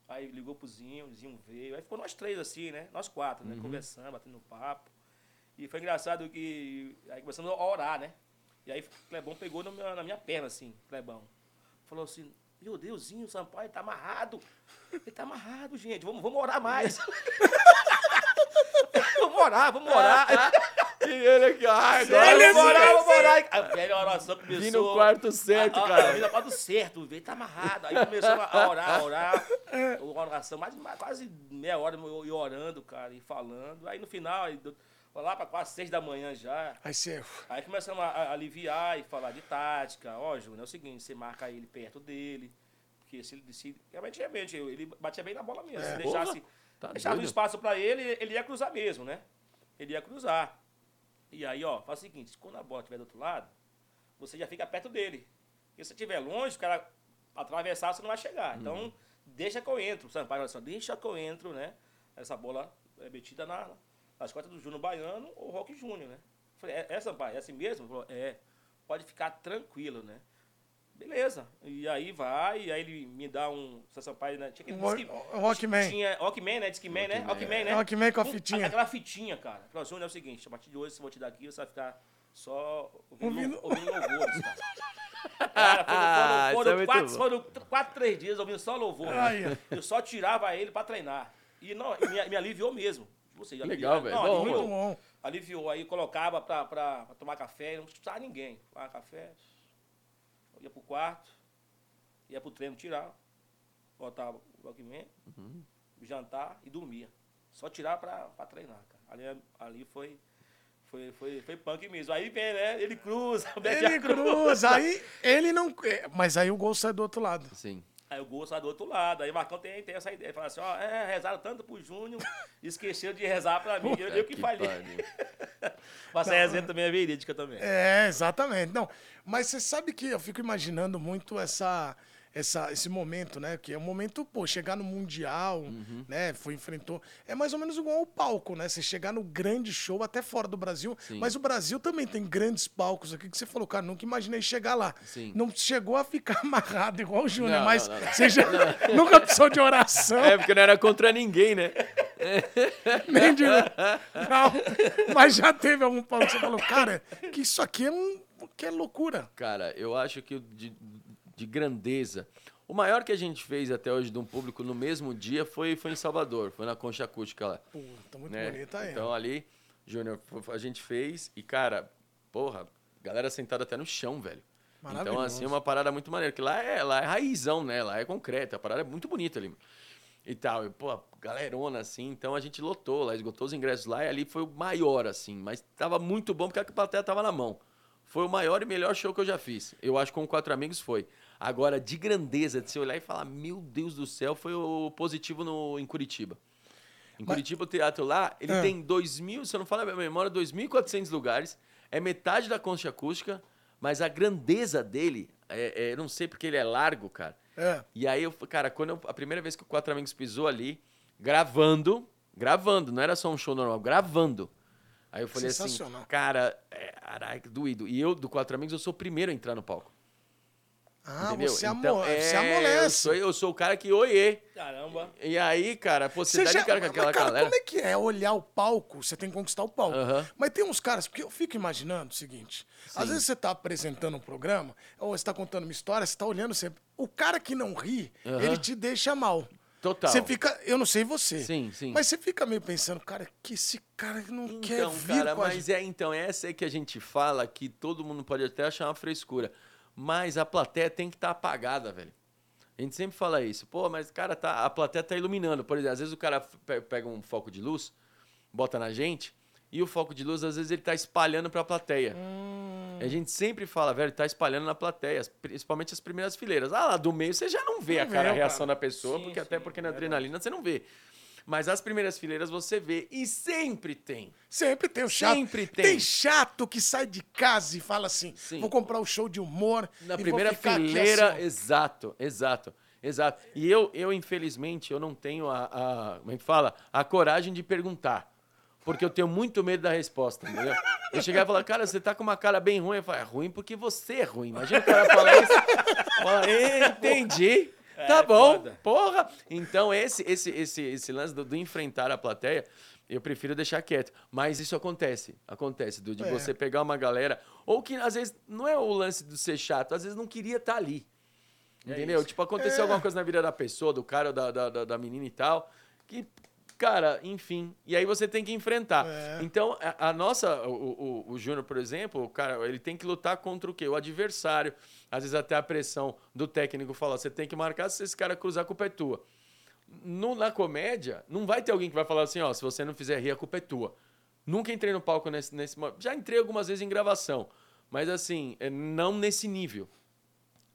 Aí ligou pro Zinho, o Zinho veio. Aí ficou nós três assim, né? Nós quatro, né? Conversando, batendo papo. E foi engraçado que. Aí começamos a orar, né? E aí o Clebão pegou na minha, na minha perna, assim, Clebão. Falou assim: Meu Deusinho, o Sampaio tá amarrado. Ele tá amarrado, gente. Vamos, vamos orar mais. vamos orar, vamos orar. E ele aqui, ah, Ele, vamos orar, vamos orar. A velha oração começou. Vim no quarto certo, a, a, cara. A, a, quarto certo, ele tá amarrado. Aí começou a orar, a orar. Uma oração, mais, mais- quase meia hora eu, eu orando, cara, e falando. Aí no final, aí, lá pra quase seis da manhã já. Aí você. Aí começamos a, a aliviar e falar de tática. Ó, Júnior, é o seguinte, você marca ele perto dele. Porque se ele se, realmente, realmente, ele batia bem na bola mesmo. se deixasse, Porra, tá deixasse um espaço pra ele, ele ia cruzar mesmo, né? Ele ia cruzar. E aí, ó, faz o seguinte, quando a bola estiver do outro lado, você já fica perto dele. Porque se você estiver longe, o cara atravessar, você não vai chegar. Então, deixa que eu entro. Sampaio assim, deixa que eu entro, né? Essa bola é metida na, nas costas do Júnior Baiano ou Rock Júnior, né? Falei, é, é Sampaio, é assim mesmo? Ele Falou, é, pode ficar tranquilo, né? Beleza. E aí vai, e aí ele me dá um. Seu Sampaio, né? Tinha aquele Rock- disque- Rockman. Tinha, Rockman, né? Discman, né? Rockman, né? Rockman com a fitinha. Aquela fitinha, cara. Falou, Júnior, é o seguinte, a partir de hoje, se eu vou te dar aqui, você vai ficar só ouvindo, Ouvindo- ouvindo louvores, cara. Cara, Ah, foram, é foram, muito quatro, foram tr- quatro, três dias ouvindo só louvor. né? Eu só tirava ele pra treinar. E não, me, me aliviou mesmo. Você já Legal, velho. Bom, aliviou, Muito bom. aliviou. Aí colocava pra, pra, pra tomar café, não precisava ninguém. Tomava café, ia pro quarto, ia pro treino tirar, botava o Walkman, Uhum. jantar e dormia. Só tirar pra, pra treinar, cara. Ali, ali foi, foi, foi, foi punk mesmo. Aí vem, né? Ele cruza, Ele cruza, aí ele não. é, Mas aí o gol sai do outro lado. Sim. Aí o gol sai do outro lado. Aí o Marcão tem, tem essa ideia. Ele fala assim, ó, é, rezaram tanto pro Júnior, esqueceram de rezar pra mim. Eu, eu que falhei. pariu. Mas essa resenha também é verídica também. É, exatamente. Não, mas você sabe que eu fico imaginando muito essa, essa, esse momento, né? Que é um momento, pô, chegar no Mundial, Uhum. né? Foi, enfrentou. É mais ou menos igual ao palco, né? Você chegar no grande show, até fora do Brasil. Sim. Mas o Brasil também tem grandes palcos aqui que você falou, cara, nunca imaginei chegar lá. Sim. Não chegou a ficar amarrado igual o Júnior, Não, mas não, não, você já nunca precisou de oração. É, porque não era contra ninguém, né? Nem de... Não, mas já teve algum palco que você falou, cara, que isso aqui é um. Que é loucura. Cara, eu acho que de, de grandeza. O maior que a gente fez até hoje de um público no mesmo dia foi, foi em Salvador, foi na Concha Acústica lá. Pô, tá muito né? bonita aí. Então ali, Júnior, a gente fez e, cara, porra, galera sentada até no chão, velho. Então, assim, é uma parada muito maneira, que lá é, lá é raizão, né? Lá é concreto, a parada é muito bonita ali. e tal. E, pô, galerona, assim. Então a gente lotou lá, esgotou os ingressos lá e ali foi o maior, assim. Mas tava muito bom porque a plateia tava na mão. Foi o maior e melhor show que eu já fiz. Eu acho que com quatro amigos foi. Agora, de grandeza, de se olhar e falar, meu Deus do céu, foi o positivo no, em Curitiba. Em Mas- Curitiba, o teatro lá, ele Ah. tem 2.000, se eu não falar a minha memória, 2.400 lugares. É metade da concha acústica, mas a grandeza dele, é, é, eu não sei porque ele é largo, cara. É. E aí, eu, cara, quando eu- a primeira vez que o Quatro Amigos pisou ali, gravando, gravando, não era só um show normal, gravando. Aí eu falei assim, cara, é, caraca, doído. E eu, do Quatro Amigos, eu sou o primeiro a entrar no palco. Ah, entendeu? você, então, amo... é, você Eu amolece. sou, eu sou o cara que oiê. Caramba. E aí, cara, pô, você, Você já- de cara com mas, aquela cara, galera. como é que é olhar o palco? Você tem que conquistar o palco. Mas tem uns caras, porque eu fico imaginando o seguinte: às vezes você tá apresentando um programa, ou você tá contando uma história, você tá olhando sempre. O cara que não ri, ele te deixa mal. Total. Você fica, eu não sei você. Sim, sim. Mas você fica meio pensando, cara, que esse cara não quer Então, vir cara, com a mas gente. é então, essa é que a gente fala que todo mundo pode até achar uma frescura. Mas a plateia tem que estar apagada, velho. A gente sempre fala isso. Pô, mas cara, tá, a plateia tá iluminando. Por exemplo, às vezes o cara pe- pega um foco de luz, bota na gente, e o foco de luz, às vezes, ele tá espalhando pra plateia. Hum. A gente sempre fala, velho, tá espalhando na plateia, principalmente as primeiras fileiras. Ah, lá do meio você já não vê a Não cara, a vê, reação cara. da pessoa, Sim, porque até sim, porque na verdade. adrenalina você não vê. Mas as primeiras fileiras você vê. E sempre tem. Sempre tem o chato. Sempre tem. Tem chato que sai de casa e fala assim: Sim. vou comprar o show de humor. Na primeira fileira, assim, exato, exato, exato. E eu, eu, infelizmente, eu não tenho a, a- como é que fala? A coragem de perguntar. Porque eu tenho muito medo da resposta, entendeu? Eu chegar e falar, cara, você tá com uma cara bem ruim. Eu falo, é ruim porque você é ruim. Imagina o cara falar isso. Fala, "É. Tá É, bom, foda. porra. Então, esse, esse, esse, esse lance do, do enfrentar a plateia, eu prefiro deixar quieto. Mas isso acontece. Acontece, do, de É. você pegar uma galera. Ou que às vezes não é o lance de ser chato, às vezes não queria estar ali. Entendeu? isso. Tipo, aconteceu É. alguma coisa na vida da pessoa, do cara da, da, da, da menina e tal. Que, cara, enfim. E aí você tem que enfrentar. É. Então, a, a nossa, o, o, o Júnior, por exemplo, o cara, ele tem que lutar contra o quê? O adversário. Às vezes até a pressão do técnico fala, você tem que marcar, se esse cara cruzar, a culpa é tua. No, na comédia, não vai ter alguém que vai falar assim, ó, se você não fizer rir, a culpa é tua. Nunca entrei no palco nesse, nesse... Já entrei algumas vezes em gravação, mas assim, é, não nesse nível.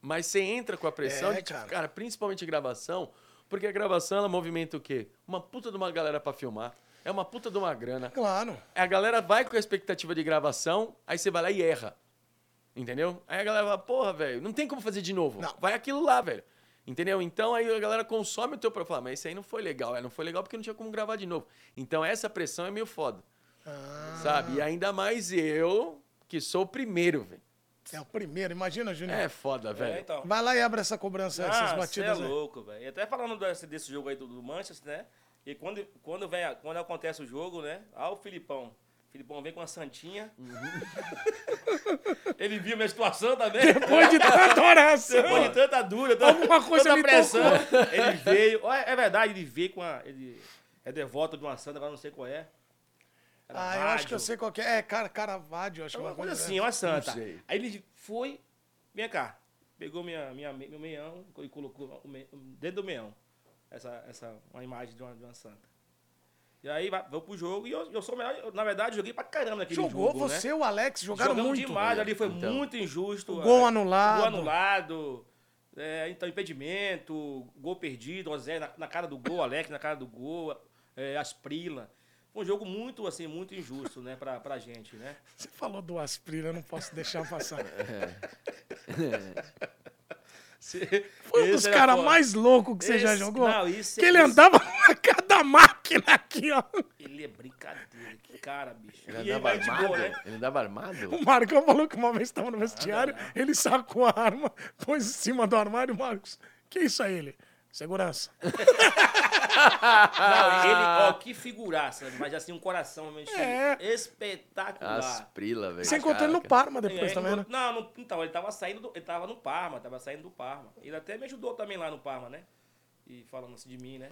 Mas você entra com a pressão É, de, cara. cara, principalmente gravação, porque a gravação, ela movimenta o quê? Uma puta de uma galera pra filmar, é uma puta de uma grana. Claro. A galera vai com a expectativa de gravação, aí você vai lá e erra. Entendeu? Aí a galera fala, porra, velho, não tem como fazer de novo. Não. Vai aquilo lá, velho. Entendeu? Então aí a galera consome o teu pra falar, mas isso aí não foi legal. É, não foi legal porque não tinha como gravar de novo. Então essa pressão é meio foda. Ah, Sabe? E ainda mais eu, que sou o primeiro, velho. É o primeiro, imagina, Júnior. É foda, velho. É, então. Vai lá e abre essa cobrança, essas Ah, você é batidas aí. louco, velho. E Até falando desse, desse jogo aí do, do Manchester, né? E quando, quando, vem, a- quando acontece o jogo, né? Ah, o Filipão. O Filipão vem com uma santinha. ele viu minha situação também. Depois de tanta oração. Depois de tanta dura, tanta, Alguma coisa tanta pressão. Ele veio. É verdade, ele veio com a. Ele é devoto de uma santa, agora não sei qual é. Ah, eu acho que eu sei qual que é. É, cara, Caravaggio, acho É que uma coisa assim, uma santa. Aí ele foi, vem cá, pegou minha, minha, meu meião e colocou o me- dentro do meião. Essa, essa, uma imagem de uma, de uma santa. E aí vai, vou pro jogo e eu, eu sou o melhor. eu, na verdade, joguei pra caramba naquele Jogou jogo. você né? e o Alex, jogaram Jogamos muito. demais, ali foi Então. muito injusto. O gol é, anulado. Gol anulado. é, então, impedimento, gol perdido, o Zé na, na cara do gol, Alex na cara do gol, é, Asprila. Foi um jogo muito, assim, muito injusto, né, pra, pra gente, né? Você falou do Asprila, eu não posso deixar passar. Foi um dos Esse caras mais loucos que você já Esse- jogou. não, isso- que ele isso- andava na cada máquina aqui, ó. Ele é brincadeira, que cara, bicho. Ele e andava armado? boa, né? Ele andava armado? O Marcão falou que uma vez estava no vestiário, ele sacou a arma, pôs em cima do armário, Marcos. Que isso aí, ele? Segurança. Não, ele, ó, que figuraça, mas assim, um coração meu, É. espetacular. Asprila, velho. Você encontrou ele no. Parma depois É, também, né? Não, não, então, ele tava saindo, do, ele tava no Parma, tava saindo do Parma. Ele até me ajudou também lá no Parma, né? E falando assim de mim, né?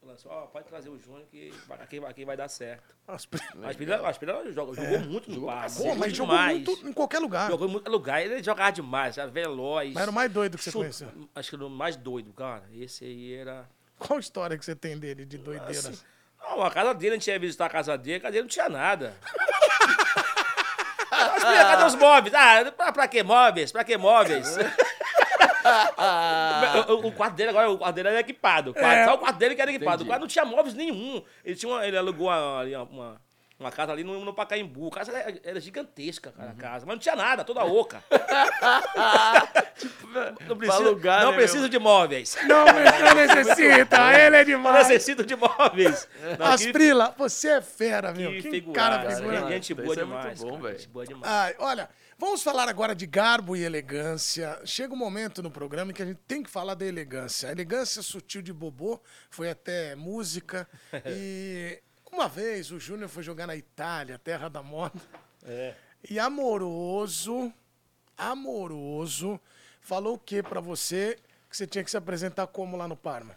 Falando assim, ó, pode trazer o Júnior que aqui, aqui vai dar certo. Aspira, Aspira jogou, jogou muito no Parma. Pô, mas jogou demais. muito em qualquer lugar. Jogou em muito lugar, ele jogava demais, era veloz. Mas era o mais doido que você Chu- conheceu. Acho que era o mais doido, cara. Esse aí era Qual história que você tem dele de doideira? Assim, não, a casa dele, a gente ia visitar a casa dele, a casa dele não tinha nada. Mas, cadê os móveis? Ah, pra, pra que móveis? Pra que móveis? o, o, quarto dele agora, o quarto dele era equipado. O quarto, É. Só o quarto dele que era equipado. Entendi. O quarto não tinha móveis nenhum. Ele, tinha uma- ele alugou uma, ali uma, uma casa ali no, no Pacaembu. A casa era, era gigantesca, cara, a casa. Mas não tinha nada, toda oca. não precisa, alugar, não né, preciso meu? de móveis. Não, não necessita, ele é Não demais. necessito de móveis. Não, As que- Prila, você é fera, meu. que Que, figurada, cara figura. Gente, gente boa Isso é muito demais. bom, cara, velho. Gente boa demais. Ai, olha, vamos falar agora de garbo e elegância. Chega um momento no programa em que a gente tem que falar da elegância. A elegância sutil de Bobô foi até música. e uma vez o Júnior foi jogar na Itália, terra da moda. É. E amoroso, amoroso, falou o que pra você que você tinha que se apresentar como lá no Parma?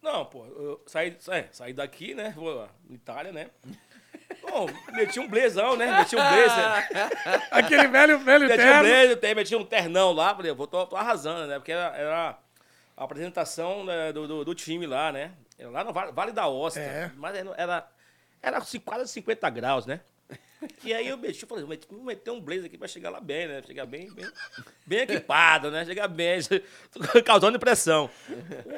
Não, pô, eu saí, é, saí daqui, né? Vou lá, Itália, né? Bom, meti um blazão, né? Meti um blazer. Aquele velho, velho meti um terno. blazer, tem- meti um ternão lá, falei, vou, tô, tô arrasando, né? Porque era, era a apresentação né, do, do, do time lá, né? Era lá no Vale, vale da Ostra. É. Mas era, era, era quase 50 graus, né? E aí eu meti, eu falei, vou meter- vou meter um blazer aqui pra chegar lá bem, né? Chegar bem, bem, bem equipado, né? Chegar bem, causando impressão.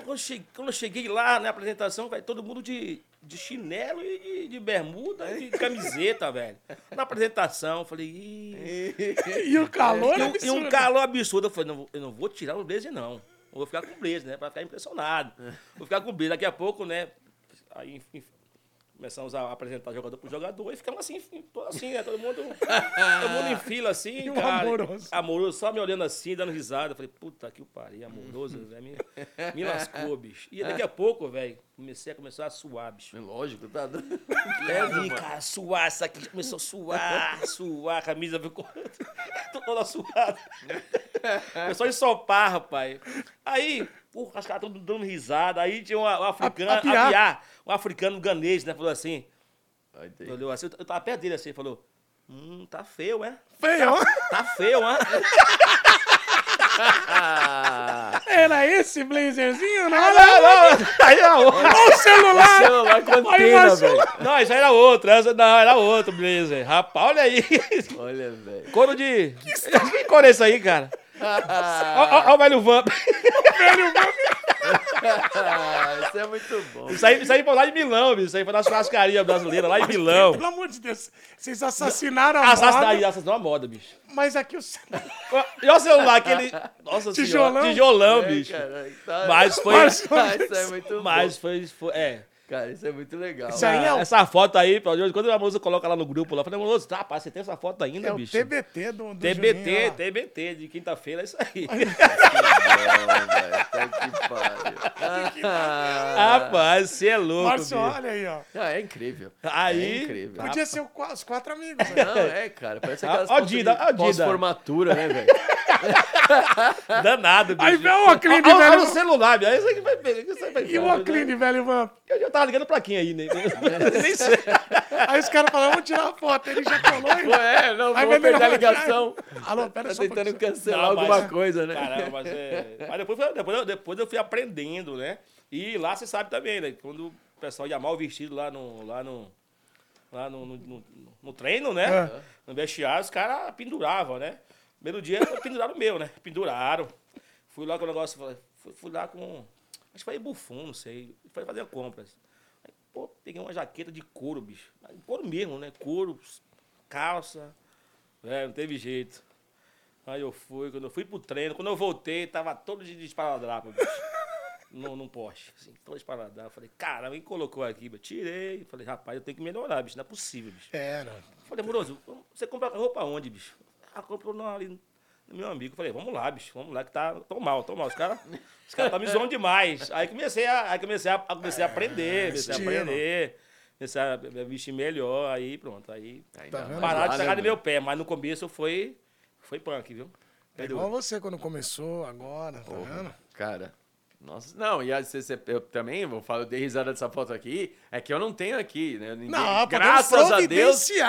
Quando eu cheguei, quando eu cheguei lá na apresentação, velho, todo mundo de, de chinelo e de, de bermuda e de camiseta, velho. Na apresentação, eu falei, Ih, E o calor e um, e um absurdo. calor absurdo. Eu falei, não, eu não vou tirar o blazer, não. Eu vou ficar com o blazer, né? Pra ficar impressionado. Vou ficar com o blazer. Daqui a pouco, né? Aí, enfim, começamos a apresentar jogador por jogador e ficamos assim, assim, né? Todo mundo, todo mundo em fila, assim, um cara. amoroso. Amoroso, só me olhando assim, dando risada. Eu falei, puta que pariu, amoroso, velho. Me, me lascou, bicho. E daqui a pouco, velho, comecei a começar a suar, bicho. Lógico, tá dando. É, vi, cara, suar, isso aqui começou a suar, suar, a camisa ficou toda suada. Começou a ensopar, rapaz. Aí, porra, os caras todos dando risada. Aí tinha um, um africano, A- a piar. apiar, um africano ganês, né? Falou assim, olhou assim, eu tava perto dele assim, falou, hum, tá feio, é? Feio, ó. Tá feio, hein? Era esse blazerzinho, não? Não, não, aí era outro. Olha o celular! Celular antena, vazou. velho. Não, isso aí era outro, essa não, era outro blazer. Rapaz, olha aí. Olha, velho. Couro de... Que couro é esse aí, cara? Olha o velho Vamp. Ah, isso é muito bom. Isso aí, isso aí foi lá de Milão, bicho. Isso aí foi na churrascaria brasileira, lá em Milão. Pelo amor de Deus, vocês assassinaram a Assassinar, moda, assassinou a moda, bicho. mas aqui o celular... E olha o celular, aquele. Nossa Tijolão? senhora. Tijolão, É, bicho. cara, tá- Mas foi. Mas- Ah, isso é muito Mas bom. foi. foi é. Cara, isso é muito legal. Isso aí é o- Essa foto aí, quando a moça coloca lá no grupo, lá, eu falei, moço, tá, rapaz, você tem essa foto ainda, É o bicho? TBT do, do TBT, Juninho. TBT, de quinta-feira, é isso aí. Bom, velho. Tá que pariu. Rapaz, você é louco, Márcio, olha aí, ó. Ah, é incrível. Aí. É incrível. Podia ser o os quatro amigos. né? Não, é, cara. Parece Ah, aquelas ó, fotos Dida, de ó, Dida. pós-formatura, né, velho? Danado, bicho. Aí vem o Ocline, Olha olha velho. o celular, bicho. Isso aqui vai pegar. Isso aí vai E o pegar, Ocline, velho, vamos. Eu, eu tava ligando pra quem aí, né? Nem sei. Aí os caras falaram, vamos tirar a foto. Ele já colou. Pô, é, não, Aí vou perder a ligação. Alô, pera Tá só tentando cancelar Não, mas- alguma coisa, né? Caramba, mas é. Mas depois, depois, eu- depois eu fui aprendendo, né? E lá você sabe também, né? Quando o pessoal ia mal vestido lá no. Lá no Lá no, no, no- no treino, né? É. No vestiário, os caras penduravam, né? Primeiro dia penduraram o meu, né? Penduraram. Fui lá com o negócio. Fui, fui lá com. Acho que foi Buffon, não sei. Foi fazer compras. Pô, peguei uma jaqueta de couro, bicho. Couro mesmo, né? Couro, calça. É, não teve jeito. Aí eu fui, quando eu fui pro treino, quando eu voltei, tava todo de esparadrapo, bicho. num, num poste, assim, todo esparadrapo. Falei, cara, quem colocou aqui? Eu tirei. Falei, rapaz, eu tenho que melhorar, bicho, não é possível, bicho. É, não. Falei, moroso, você compra roupa onde, bicho? Ah, comprou ali meu amigo. Falei, vamos lá, bicho, vamos lá, que tá. Tô mal, tô mal. Os caras os cara tá me zoando demais. Aí comecei a, aí comecei a, a- comecei a aprender, comecei a aprender. Comecei a me vestir melhor, aí pronto. Aí Tá lá, de pegar no meu pé, mas no começo foi, foi punk, viu? É igual você quando começou agora, tá vendo? Cara, Nossa, não, e a, cê, cê- eu também vou falar, eu dei risada dessa foto aqui, é que eu não tenho aqui, né? Ninguém- Não, graças a Deus, se você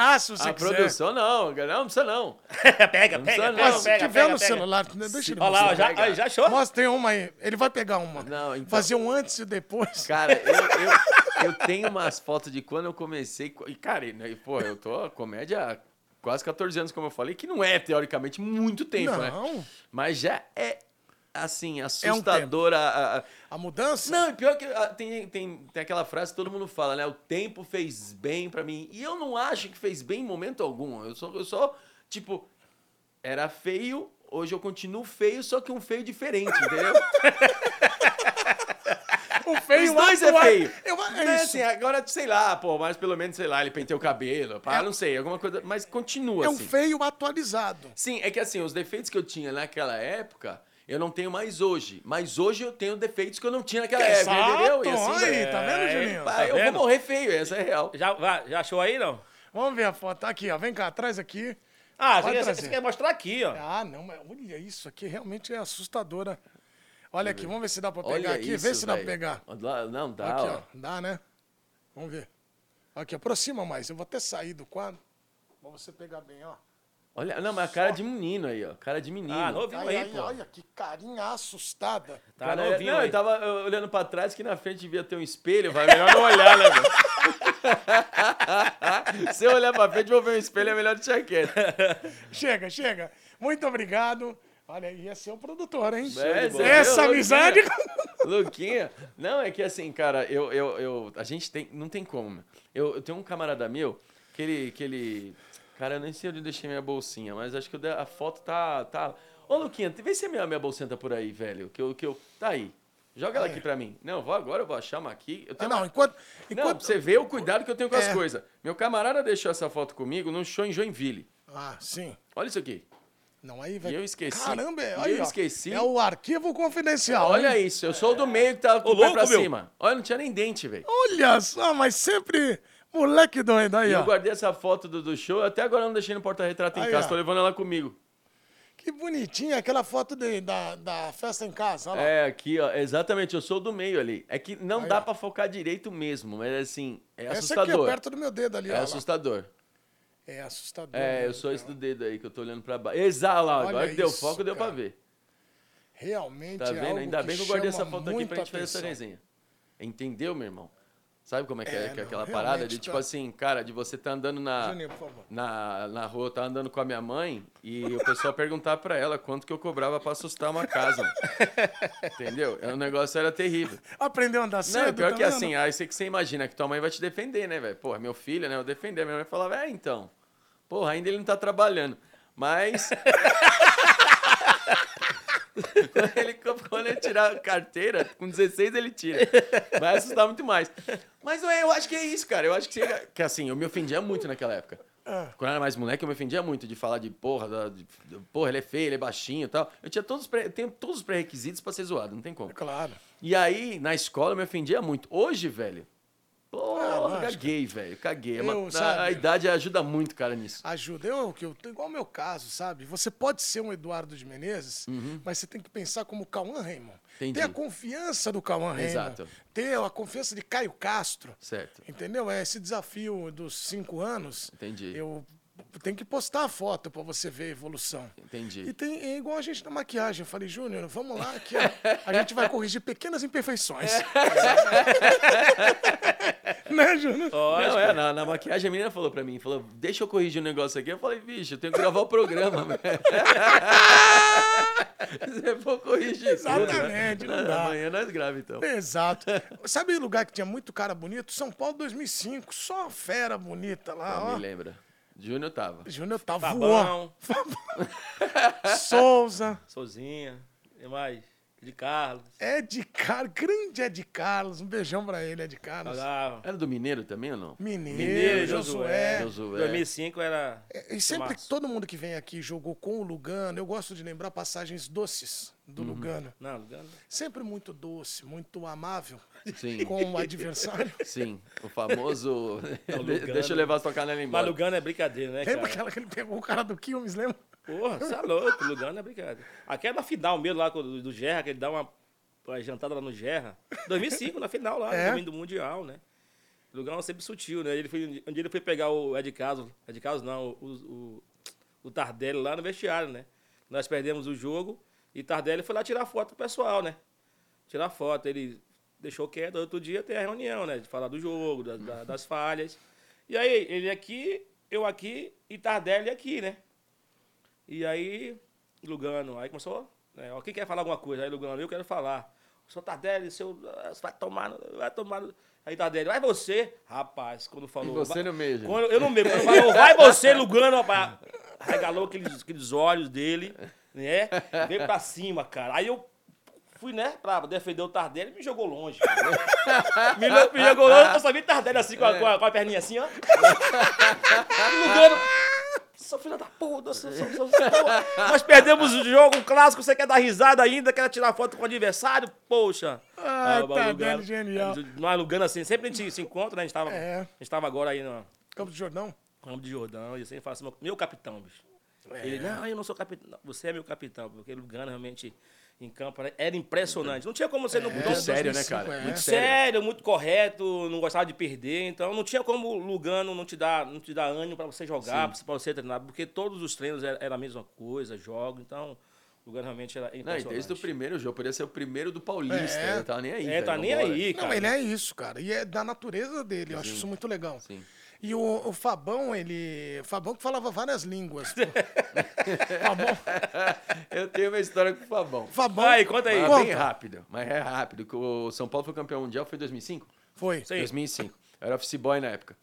a quiser. produção não, não, não precisa não. pega, Não pega, precisa pega, não. Se pega, tiver pega, no pega. celular, deixa ele Olha lá, já, ó, já achou? Mostra, tem uma aí. Ele vai pegar uma. Não, então- Fazer um antes e depois. Cara, eu, eu, eu tenho umas fotos de quando eu comecei. E, cara, e, né, pô, eu tô comédia há quase 14 anos, como eu falei, que não é, teoricamente, muito tempo, né? Não. Mas já é, assim, um assustadora. a- a- A mudança? Não, pior que ah, tem, tem, tem aquela frase que todo mundo fala, né? O tempo fez bem pra mim. E eu não acho que fez bem em momento algum. Eu só, eu só tipo, era feio, hoje eu continuo feio, só que um feio diferente, entendeu? O feio Os dois é feio. Eu, é é assim, agora, sei lá, pô, mas pelo menos, sei lá, ele penteou o cabelo, pá, É- não sei, alguma coisa, mas continua É um assim. feio atualizado. Sim, é que assim, os defeitos que eu tinha naquela época, eu não tenho mais hoje. Mas hoje eu tenho defeitos que eu não tinha naquela época, entendeu? E assim, aí, tá vendo, É, Juninho? Tá eu vou vendo? morrer feio, essa é real. Já, já achou aí, não? Vamos ver a foto. Tá aqui, ó. Vem cá, traz aqui. Ah, você Pode quer, trazer. você quer mostrar aqui, ó. Ah, não, mas olha isso aqui, realmente é assustadora. Olha aqui, vamos ver se dá pra pegar Olha aqui. isso, Vê se dá pra pegar. Não, dá, aqui, ó. ó. Dá, né? Vamos ver. Aqui, aproxima mais. Eu vou até sair do quadro. Pra você pegar bem, ó. Olha, não, mas a cara de menino aí, ó. Cara de menino. Ah, novinho Aí, aí, pô. olha que carinha assustada. Tá Cara, novinho não, aí. eu tava olhando pra trás que na frente devia ter um espelho, vai melhor não olhar, né, velho? Se eu olhar pra frente e vou ver um espelho, é melhor deixar quieto. Chega, chega. Muito obrigado. Olha, ia ser o produtor, hein? É, Essa viu, amizade. Luquinha. Não, é que assim, cara, eu, eu, eu, a gente tem, não tem como. meu. Eu, eu tenho um camarada meu que ele, que ele, cara, eu nem sei onde eu deixei minha bolsinha, mas acho que eu dei- a foto tá, tá. Ô, Luquinha, vê se a minha, minha bolsinha tá por aí, velho, que eu, que eu, tá aí. Joga ela aqui pra mim. Não, vou agora, eu vou achar uma aqui. Eu Ah, tenho não, uma- enquanto. Não, enquanto... pra você ver o cuidado que eu tenho com as É. coisas. Meu camarada deixou essa foto comigo num show em Joinville. Ah, sim. Olha isso aqui. Não, aí vai. E eu esqueci. Caramba, é, E aí, eu ó. esqueci. É o arquivo confidencial. Olha hein? isso, eu sou o do meio que tá com o pé louco, pra meu. cima. Olha, não tinha nem dente, velho. Olha só, mas sempre. Moleque doido aí, E ó. eu guardei essa foto do, do show, até agora eu não deixei no porta-retrato em Aí, casa, ó. tô levando ela comigo. Que bonitinha aquela foto de- da, da festa em casa. Olha lá. É, aqui, ó, exatamente, eu sou do meio ali. É que não Aí, dá ó. pra focar direito mesmo, mas assim, é Essa aqui é assustador. perto do meu dedo ali, É ó. assustador. É assustador. É, né? eu sou esse do dedo aí que eu tô olhando pra baixo. Exato, lá, agora que deu isso, foco, deu pra ver. Realmente Tá é vendo? algo Ainda bem que eu guardei essa foto aqui pra gente fazer essa resenha. Entendeu, meu irmão? Sabe como é que é, É, é não, aquela parada? De tipo tá- assim, cara, de você tá andando na, Juninho, por favor. na, na rua, tava andando com a minha mãe e o pessoal perguntar pra ela quanto que eu cobrava pra assustar uma casa. Entendeu? O negócio era terrível. Aprendeu a andar Não, cedo? é pior tá que vendo? assim, aí você que você imagina que tua mãe vai te defender, né, velho? Porra, meu filho, né? Eu defender. Minha mãe falava, é, então. Porra, ainda ele não tá trabalhando. Mas. quando, ele, quando ele tirar a carteira, com 16 ele tira. Vai assustar muito mais. Mas ué, eu acho que é isso, cara. Eu acho que, você, que assim, eu me ofendia muito naquela época. Ah. Quando eu era mais moleque, eu me ofendia muito de falar de porra, da- de, porra, ele é feio, ele é baixinho e tal. Eu tinha todos, os pré- tenho todos os pré-requisitos pra ser zoado, não tem como. Claro. E aí, na escola, eu me ofendia muito. Hoje, velho, porra, Ah, caguei, velho, caguei. É Eu, a, sabe- a idade ajuda muito, cara, nisso. Ajuda. Eu, que eu, igual o meu caso, sabe? Você pode ser um Eduardo de Menezes, mas você tem que pensar como o Cauã Raymond. Uhum. Entendi. Ter a confiança do Cauã Raymond. Exato. Ter a confiança de Caio Castro. Certo. Entendeu? É esse desafio dos cinco anos. Entendi. Eu tenho que postar a foto pra você ver a evolução. Entendi. E tem, é igual a gente na maquiagem. Eu falei, Júnior, vamos lá, que a, a gente vai corrigir pequenas imperfeições. né, Júnior? Não, é, na, na maquiagem a menina falou pra mim, falou, deixa eu corrigir um negócio aqui. Eu falei, vixe, eu tenho que gravar o programa, velho. Se for corrigir tudo, né? Exatamente, não dá. Amanhã nós grava, então. Exato. Sabe o lugar que tinha muito cara bonito? São Paulo 2005. Só fera bonita lá, Não ó. me lembra. Júnior tava. Júnior tá voando. Fabão, Souza. Sozinha, e mais, de Carlos. Ed Carlos. Grande Ed Carlos. Um beijão pra ele, Ed Carlos. Jogava. Era do Mineiro também ou não? Mineiro, Mineiro, Josué. Josué. 2005 era. É, E sempre Tomasso. todo mundo que vem aqui jogou com o Lugano. Eu gosto de lembrar passagens doces do Uhum. Lugano. Não, Lugano. Sempre muito doce, muito amável Sim. com o adversário. Sim, o famoso. Lugano. Deixa eu levar a tua canela Mas embora. Lugano é brincadeira, né, Lembra cara? aquela que ele pegou o cara do Quilmes, lembra? Porra, você é louco, Lugano é brincadeira. Aquela final mesmo lá do, do Gerra, que ele dá uma. com a jantada lá no Gerra. 2005, na final lá, É? no do Mundial, né? O lugar sempre sutil, né? Ele foi, um dia ele foi pegar o Ed Caso, Ed Caso não, o, o, o Tardelli lá no vestiário, né? Nós perdemos o jogo e Tardelli foi lá tirar foto do pessoal, né? Tirar foto. Ele deixou quieto, outro dia tem a reunião, né? De falar do jogo, da- da- das falhas. E aí, ele aqui, eu aqui e Tardelli aqui, né? E aí, Lugano, aí começou, né, ó, quem quer falar alguma coisa? Aí Lugano, eu quero falar. Senhor Tardelli, seu, ah, vai tomar, vai tomar. no-" Aí Tardelli, vai você. Rapaz, quando falou... E você meio, gente. Quando, eu no meio, quando falou, vai você, Lugano, rapaz. Regalou aqueles, aqueles olhos dele, né? Veio pra cima, cara. Aí eu fui, né, pra defender o Tardelli e me jogou longe. me, me jogou longe, eu só vi Tardelli assim, com a, com a- com a perninha assim, ó. Lugano... Seu filho da puta, seu, seu, seu, nós perdemos o jogo, um clássico, você quer dar risada ainda, quer tirar foto com o adversário? Poxa. Ah, tá Lugano- dando genial. Nós Lugano assim, sempre a gente se encontra, né? A gente tava, É. a gente tava agora aí no Campo de Jordão? Campo de Jordão, e sempre fala assim, meu, meu capitão, bicho. É. Ele, não, eu não sou capitão. Não, Você é meu capitão, porque Lugano realmente em campo era- era impressionante. Não tinha como você não. Muito não- sério, né, 2005, cara? é. Muito sério. muito correto, não gostava de perder, então não tinha como o Lugano não te dar, não te dar ânimo para você jogar, para você treinar, porque todos os treinos era, era a mesma coisa, jogo, então o Lugano realmente era Não, impressionante. desde o primeiro jogo, poderia ser o primeiro do Paulista. É. Não tava nem aí. É, velho, tá nem aí, cara. Não, ele é isso, cara. E é da natureza dele. Eu acho isso muito legal. Sim. E o, o Fabão, ele. Fabão que falava várias línguas. pô. Fabão. Eu tenho uma história com o Fabão. Fabão. Vai, conta aí. Mas Conta. bem rápido, mas é rápido. que O São Paulo foi campeão mundial, foi em 2005? Foi. Sim. 2005. Eu era office boy na época.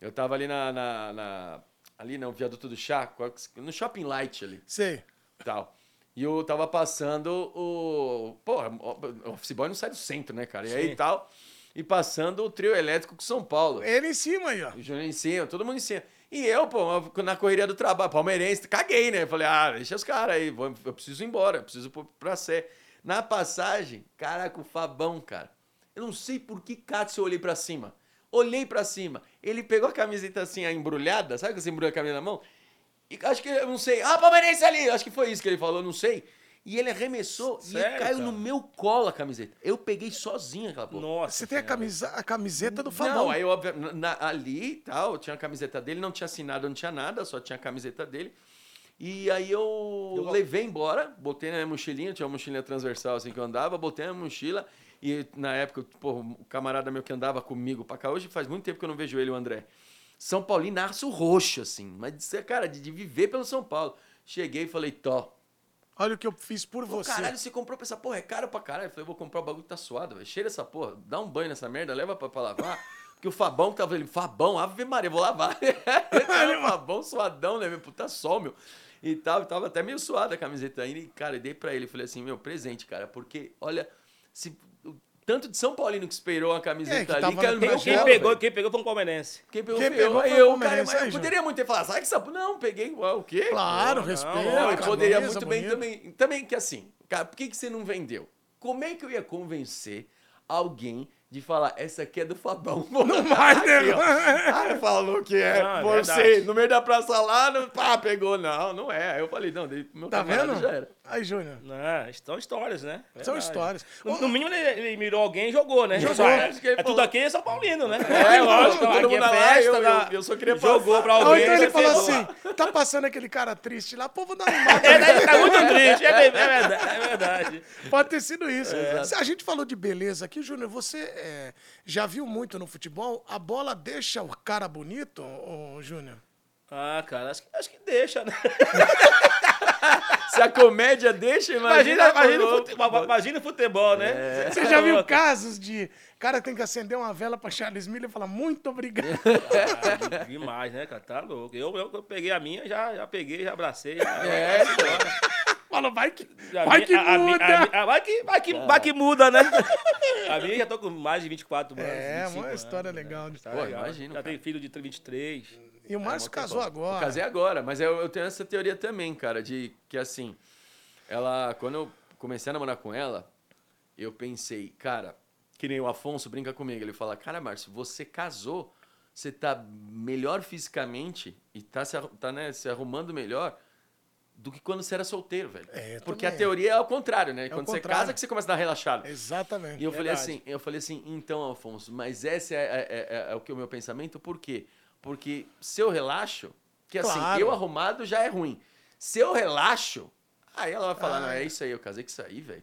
Eu tava ali na, na- na- ali no viaduto do chá, no Shopping Light ali, Sei. tal. E eu tava passando o... Porra, o office boy não sai do centro, né, cara? E aí Sim. tal, e passando o trio elétrico com São Paulo. Ele em cima aí, ó. O Júnior em cima, todo mundo em cima. E eu, pô, na correria do trabalho, palmeirense, caguei, né? Falei, ah, deixa os caras aí, vou- eu preciso ir embora, eu preciso pôr pra Sé. Na passagem, caraca, o Fabão, cara. Eu não sei por que Cássio eu olhei pra cima. Olhei pra cima. Ele pegou a camiseta assim, a embrulhada, sabe que você embrulha a camisa na mão? E acho que, eu não sei, ah, palmeirense ali! Acho que foi isso que ele falou, não sei. E ele arremessou e Sério, caiu cara? no meu colo a camiseta. Eu peguei sozinho aquela porra. Nossa. Você tem a, camisa, a camiseta do Fabão. Não, aí óbvio, na- ali e tal, tinha a camiseta dele, não tinha assinado, não tinha nada, só tinha a camiseta dele. E aí eu Eu- levei embora, botei na minha mochilinha, tinha uma mochilinha transversal assim que eu andava, botei na mochila e na época, pô, o camarada meu que andava comigo pra cá, hoje faz muito tempo que eu não vejo ele, o André. São Paulino, aço roxo, assim, mas, cara, de, de viver pelo São Paulo. Cheguei e falei, Tó, Olha o que eu fiz por Pô, você. caralho, você comprou pra essa porra, é caro pra caralho. Eu falei, vou comprar o bagulho que tá suado, velho. Cheira essa porra, dá um banho nessa merda, leva pra, pra lavar. Porque o Fabão que tava ali, Fabão, Ave Maria, vou lavar. o Fabão suadão, né, meu? Puta sol, meu. E tal, tava até meio suada a camiseta ainda. E, cara, eu dei pra ele, falei assim, meu, presente, cara. Porque, olha, se, tanto de São Paulino que esperou a É, camiseta que ali, Brasil. Quem pegou, quem pegou foi um palmeirense. Quem pegou, Quem foi pegou eu. foi eu, cara, mas Júnior. poderia muito ter falado, sabe que essa... Não, peguei, ué, o quê? Claro, respeito. Não, e camisa poderia muito bem também. Também que assim, cara, por que, que você não vendeu? Como é que eu ia convencer alguém de falar, essa aqui é do Fabão? Não vai, né? Ah, falou que é. Não, é você, verdade. no meio da praça lá, não, pá, pegou. Não, não é. Aí eu falei, não, dei pro meu Tá vendo? já era. Aí, Júnior. Não, são histórias, né? São Verdade. histórias. No, no mínimo, ele, ele mirou alguém e jogou, né? Jogou, ele é falou. tudo aqui é São Paulino, né? É, lógico, todo aqui mundo lá, eu- eu- eu só queria Jogou passar. pra Ou alguém. então ele falou pegou. assim: tá passando aquele cara triste lá, vou dar uma animada. É, né? tá muito triste, é, é verdade. É verdade. Pode ter sido isso. É. Se A gente falou de beleza aqui, Júnior. Você é, já viu muito no futebol? A bola deixa o cara bonito, ô, Júnior? Ah, cara, acho que, acho que deixa, né? Se a comédia deixa, Imagina, imagina. imagina, o futebol, imagina o futebol, né? É. Você já viu casos de cara tem que acender uma vela pra Charles Miller e falar muito obrigado? Ah, demais, né, cara? Tá louco. Eu, eu, eu peguei a minha, já, já peguei, já abracei. Já, É, Fala, vai que, vai minha- que muda. a minha- a- vai, que, vai, que, vai que muda, né? A minha já tô com mais de 24 anos. É, 25 uma história né? legal. de- Pô, legal. imagino, Já cara. tem filho de 23. E o Márcio É, casou agora. Eu casei agora, mas eu, eu tenho essa teoria também, cara, de que assim, ela, quando eu comecei a namorar com ela, eu pensei, cara, que nem o Afonso brinca comigo, ele fala, cara, Márcio, você casou, você tá melhor fisicamente e tá, se, tá né, se arrumando melhor do que quando você era solteiro, velho. É, Porque a também. teoria é ao contrário, né? o quando você contrário. casa que você começa a dar relaxado. Exatamente. E eu falei Verdade. assim, eu falei assim, então, Alfonso, mas esse é, é- é- é o que é o meu pensamento, por quê? Porque se eu relaxo, que assim, Claro. eu arrumado já é ruim. Se eu relaxo, aí ela vai falar, Ah. não, é isso aí, eu casei com isso aí, velho.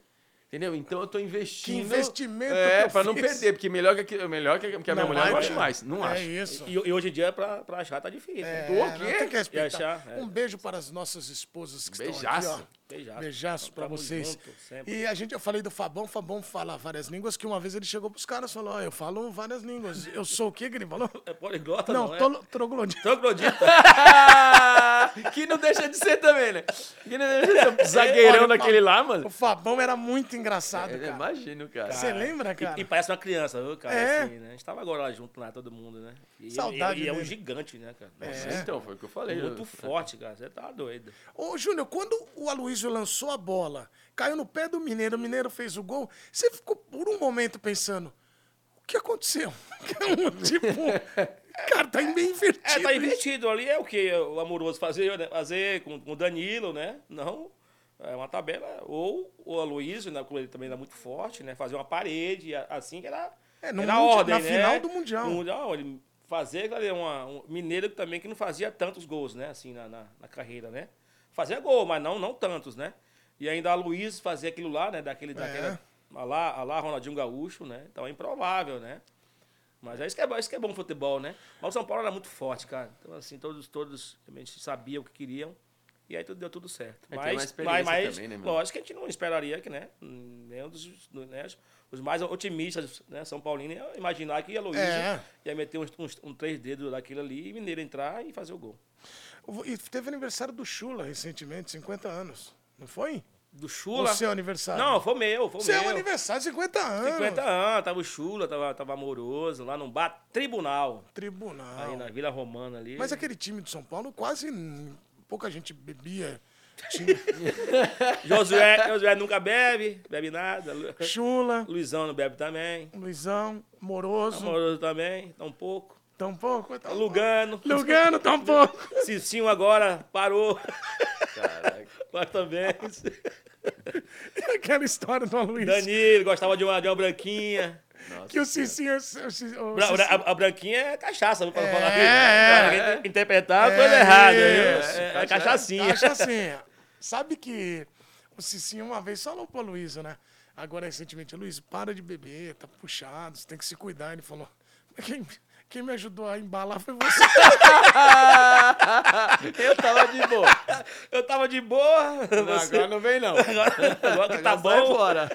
Entendeu? Então eu tô investindo. Que investimento É, pra não perder, porque melhor que, aqui- melhor que, a minha Não mulher não acha mais. Não é acho. isso. E, e hoje em dia, pra, pra achar, tá difícil. É, né? O não, quê? tem que respeitar. achar, é. Um beijo para as nossas esposas que Beijaço. estão aqui, ó. Beijaço. Beijaço pra vocês. junto. E a gente, eu falei do Fabão, o Fabão fala várias línguas, que uma vez ele chegou pros caras e falou, ó, eu falo várias línguas. Eu sou o quê que ele falou? É poliglota, Não, não, é? troglodita. Troglodita. que não deixa de ser também, né? Que não deixa de ser um zagueirão Olha, daquele lá, mano. O Fabão era muito engraçado, Eu cara. imagino, cara. Você lembra, E- cara? E, parece uma criança, viu, cara? É. Assim, né? A gente tava agora lá junto lá, todo mundo, né? E, Saudade E, e é um gigante, né, cara? Nossa, É. Então, foi o que eu falei. Muito Eu- forte, cara. Você tá doido. Ô, Júnior, quando o Aloysio lançou a bola, caiu no pé do Mineiro, o Mineiro fez o gol, você ficou por um momento pensando, o que aconteceu? tipo, cara, tá bem invertido. É, tá invertido. Ali é o que o Amoroso né? fazer com, com o Danilo, né? Não. É uma tabela. Ou o Aloysio, né? como ele também era muito forte, né? Fazer uma parede, assim que era, É, no era a mundi- ordem, na né? final do Mundial. No Mundial, ele fazer ali, uma, um mineiro também que não fazia tantos gols, né? Assim, na, na, na carreira, né? Fazia gol, mas não, não tantos, né? E ainda a Luiz fazia aquilo lá, né? Daquele, daquela, a lá, a lá Ronaldinho Gaúcho, né? Então é improvável, né? Mas é isso que é, bom- isso que é bom futebol, né? Mas o São Paulo era muito forte, cara. Então, assim, todos, todos realmente sabiam o que queriam. E aí tudo deu tudo certo. É, mas, mas, mas também, né, lógico que a gente não esperaria que, né? Nenhum dos né, os mais otimistas, né? São Paulino, ia imaginar que a Luiz É. ia meter uns, uns, um três dedos daquilo ali e Mineiro entrar e fazer o gol. E teve aniversário do Chula recentemente, 50 anos. Não foi? Do O Chula. seu aniversário? Não, foi meu, foi Seu meu. aniversário, 50 anos. 50 anos, tava o Chula, tava, tava amoroso, lá no bar Tribunal, Tribunal. aí na Vila Romana ali. Mas aquele time de São Paulo, quase pouca gente bebia. Josué, Josué nunca bebe, bebe nada. Chula, Luizão não bebe também. Luizão, Moroso, Amoroso também, um pouco. Tão pouco. Tão Lugano. Lugano, tão pouco. Cicinho agora parou. Caraca. Mas também. Aquela história do Luiz. Danilo gostava de uma, de uma branquinha. Nossa, Que o Cicinho... o Cici- o Bra- Cici- bra- a, a branquinha é cachaça, viu, pra É, falar é. aqui. Interpretar É, coisa errada. É, é cachaça- cachaçinha. Acha assim, sabe que o Cicinho uma vez falou pro Luiz, né? Agora, recentemente, Luiz, para de beber, tá puxado, você tem que se cuidar. Ele falou, "Mas quem, quem me ajudou a embalar foi você. Eu tava de boa. Eu tava de boa. Você, Agora não vem, não. agora, agora que tá sai bom. fora.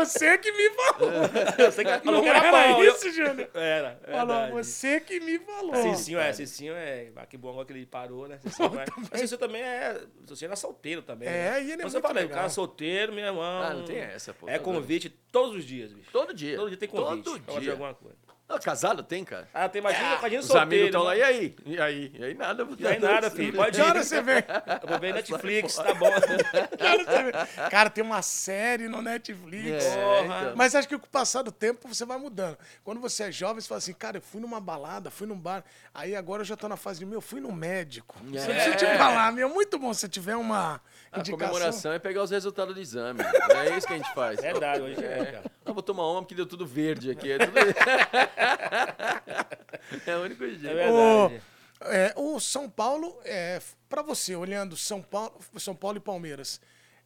Você que me falou. Você que falou Não que era era bom. isso, Júnior. Era, Falou, verdade. você que me falou. Cicinho é, Cicinho é. Ah, que bom agora que ele parou, né? Cicinho, é. Mas Cicinho também é. Cicinho era solteiro também. É, né? e ele é Então, muito você falei, o legal. cara solteiro, meu irmão. Ah, não tem essa, pô. É Tá convite todos os dias, bicho. Todo dia. Todo dia tem convite. Todo pra fazer dia. alguma coisa. Não, casado tem, cara. Ah, tem, imagina, imagina Os solteiro. amigos estão lá, né? e aí? E aí? E aí nada. E aí nada, filho. Pode Que ir. hora você vem? Eu vou ver Netflix, tá bom. Que você? Cara, tem uma série no Netflix. É, Porra. então. Mas acho que com o passar do tempo você vai mudando. Quando você é jovem, você fala assim, cara, eu fui numa balada, fui num bar. Aí agora eu já tô na fase de, meu, eu fui no médico. É. Deixa eu te falar, meu, muito bom se tiver uma A indicação. comemoração é pegar os resultados do exame. É isso que a gente faz. Verdade, hoje é, cara. Eu vou tomar uma porque deu tudo verde aqui. É, tudo... é o único É jeito. verdade. É, o São Paulo, é, para você, olhando São Paulo, São Paulo e Palmeiras,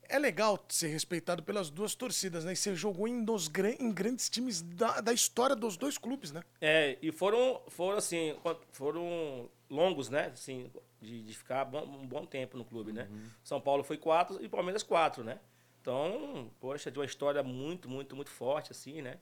é legal ser respeitado pelas duas torcidas, né? E você jogou em, dos, em grandes times da, da história dos dois clubes, né? É, e foram, foram assim, foram longos, né? Assim, de, de ficar bom- um bom tempo no clube, né? São Paulo foi quatro e Palmeiras quatro, né? Então, poxa, de uma história muito, muito, muito forte, assim, né?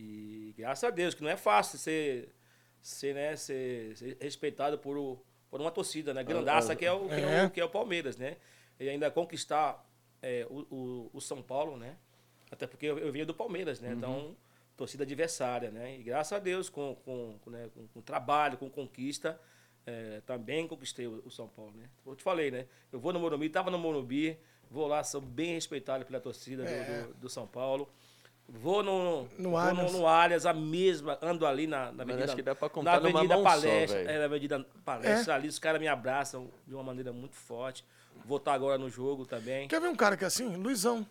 E graças a Deus, que não é fácil ser, ser, né, ser, ser respeitado por, o- por uma torcida, né? Grandaça, que é o, que é É. o, que é o Palmeiras, né? E ainda conquistar é, o, o, o São Paulo, né? Até porque eu, eu venho do Palmeiras, né? Então, torcida adversária, né? E graças a Deus, com, com, com, né, com, com trabalho, com conquista, é, também conquistei o, o São Paulo, né? Eu te falei, né? Eu vou no Morumbi, tava no Morumbi, vou lá, sou bem respeitado pela torcida do- É. do, do São Paulo. Vou no, No vou Allianz. no, no Allianz, a mesma, ando ali na, na Mas Avenida, acho que dá pra na contar numa Avenida mão só, Palestra. velho. é, na Avenida Palestra ali, os caras me abraçam de uma maneira muito forte. Vou estar agora no jogo também. Quer ver um cara que é assim? Luizão.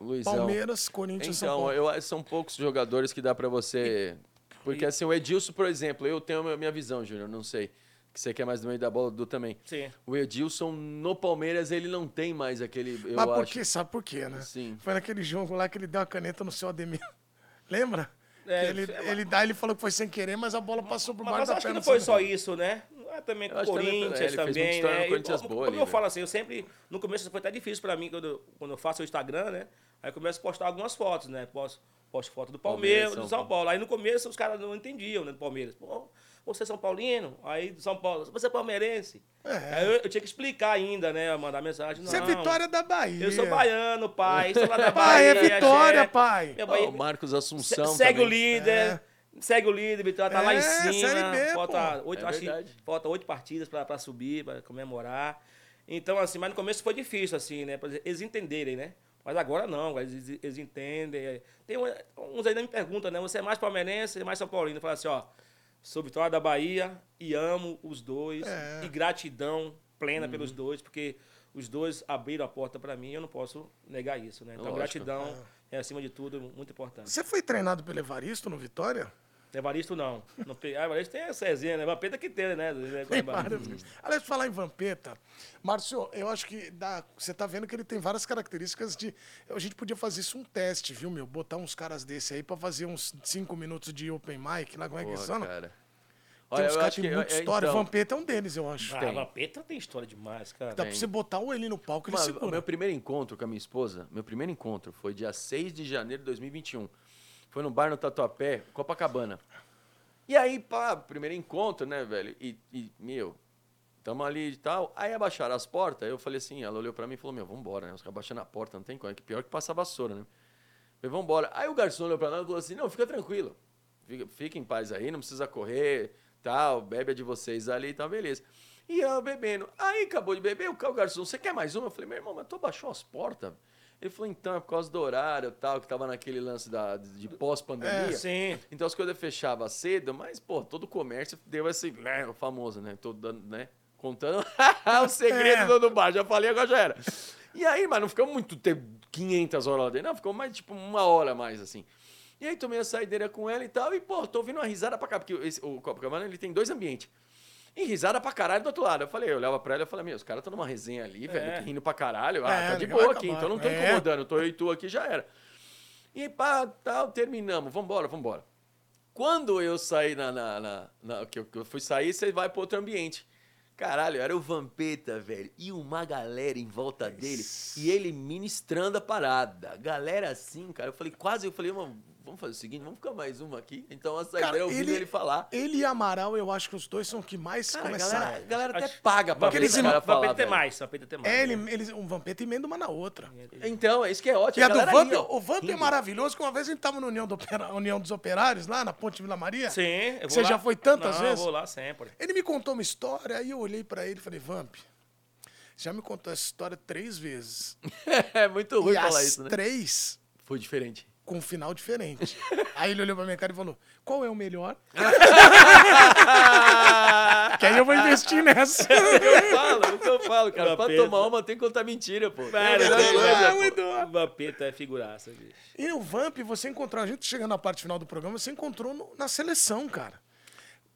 Luizão. Palmeiras, Corinthians, São Então, Paulo. eu, são poucos jogadores que dá pra você. Porque assim, o Edilson, por exemplo, eu tenho a minha visão, Júnior, não sei. Que você quer mais do meio da bola, do também. Sim. O Edilson, no Palmeiras, ele não tem mais aquele. Eu Mas por acho. quê? Sabe por quê, né? Sim. Foi naquele jogo lá que ele deu a caneta no seu Ademir. Lembra? É, ele, é, ele dá, ele falou que foi sem querer, mas a bola passou por Mas, baixo mas da acho que perna. não foi só isso, né? É também com o Corinthians é, também, né? no Corinthians E, boa como ali, eu velho. falo assim, eu sempre, no começo foi até difícil pra mim, quando, eu- quando eu faço o Instagram, né? Aí eu começo a postar algumas fotos, né? Posto, posto foto do Palmeiras, Palmeiras, do São São Paulo. Aí no começo os caras não entendiam, né? Do Palmeiras. Pô, você é São Paulino? Aí do São Paulo, você é palmeirense? É. Aí eu, eu tinha que explicar ainda, né? Mandar mensagem. Você é não, Vitória da Bahia. Eu sou baiano, pai. Sou lá da Pai, é Bahia. Vitória, é- pai. Ah, Bahia- o Marcos Se- Assunção. segue o líder. Segue o líder, Vitória tá lá É, em cima. Série B, falta pô. oito, É acho falta oito partidas pra, pra subir, pra comemorar. Então, assim, mas no começo foi difícil, assim, né? Pra eles entenderem, né? Mas agora não, eles, eles entendem. é. Tem um- uns ainda me perguntam, né? Você é mais palmeirense ou mais São Paulino? Eu falo assim, ó, sou Vitória da Bahia e amo os dois. É. E gratidão plena pelos Uhum. dois, porque os dois abriram a porta pra mim e eu não posso negar isso, né? Então, Lógico. gratidão é, acima de tudo, muito importante. Você foi treinado pelo Evaristo no Vitória? Evaristo não. não pe- ah, Evaristo tem essa resenha, né? Vampeta que tem, né? Tem várias vezes. Aliás, falar em Vampeta, Márcio, eu acho que dá, você tá vendo que ele tem várias características de. A gente podia fazer isso um teste, viu, meu? Botar uns caras desse aí pra fazer uns cinco minutos de open mic, lá como é que? Tem cara. uns eu caras que tem muita é, história. então, Vampeta é um deles, eu acho. Ah, Tem. Vampeta tem história demais, cara. Dá pra você botar o ele no palco, ele Mas, segura. o meu primeiro encontro com a minha esposa, meu primeiro encontro foi dia 6 de janeiro de 2021. Foi no bar no Tatuapé, Copacabana. E aí, pá, primeiro encontro, né, velho? E, e, meu, tamo ali e tal. Aí abaixaram as portas, eu falei assim, ela olhou pra mim e falou, meu, vambora, né? Os caras abaixando a porta, não tem como. É que pior que passar vassoura, né? Falei, vambora. Aí o garçom olhou pra nós e falou assim, não, fica tranquilo. Fica, fica em paz aí, não precisa correr, tal, bebe a de vocês ali e tal, beleza. E eu bebendo. Aí acabou de beber, o garçom, você quer mais uma? Eu falei, meu irmão, mas tu baixou as portas? Ele falou, então, é por causa do horário tal, que tava naquele lance da, de pós-pandemia. É, sim. Então as coisas fechavam cedo, mas, pô, todo comércio deu esse, né, o famoso, né? Tô dando, né? Contando o segredo É. do, bar. Já falei, agora já era. E aí, mas não ficamos muito tempo, 500 horas lá dentro. Não, ficou mais, tipo, uma hora a mais, assim. E aí tomei a saideira com ela e tal, e, pô, tô ouvindo uma risada pra cá, porque esse- o Copacabana, ele tem dois ambientes. E risada pra caralho do outro lado. Eu falei, eu olhava pra ela e falei, meu, os caras estão numa resenha ali, velho, É. que rindo pra caralho. Ah, É, tá de boa aqui, então não tô É. incomodando. Tô eu e tu aqui, já era. E pá, tal, terminamos. Vambora, vambora. Quando eu saí na. na, na- na- que, eu, que eu fui sair, você vai pro outro ambiente. Caralho, era o Vampeta, velho. E uma galera em volta dele. E ele ministrando a parada. Galera assim, cara. Eu falei, quase, eu falei, mano, vamos fazer o seguinte, vamos ficar mais uma aqui. Então a saída Cara, eu ouvindo ele, falar. Ele e Amaral, eu acho que os dois são os que mais Cara, a começaram. galera, a galera até Acho- paga pra ver Vampeta- esse cara falar, Vampeta tem velho. mais, Vampeta tem mais. É, ele, né? eles, um Vampeta emenda uma na outra. Então, é isso que é ótimo. E a do galera Vamp, o Vamp é maravilhoso, que uma vez a gente tava na União, do Opera- União dos Operários, lá na Ponte Vila Maria. Sim, eu vou Você lá. já foi tantas Não, vezes? Eu vou lá sempre. Ele me contou uma história, aí eu olhei pra ele e falei, Vamp, já me contou essa história três vezes. É muito ruim e falar as isso, né? três Foi diferente. Com um final diferente. aí ele olhou pra minha cara e falou, qual é o melhor? que aí eu vou investir nessa. eu falo, é o que eu falo, cara. Pra Vampeta. tomar uma tem que contar mentira, pô. Velho, É a melhor velho, coisa, é Vampeta é figuraça, bicho. E o Vamp, você encontrou, a gente chegando na parte final do programa, você encontrou no- na seleção, cara.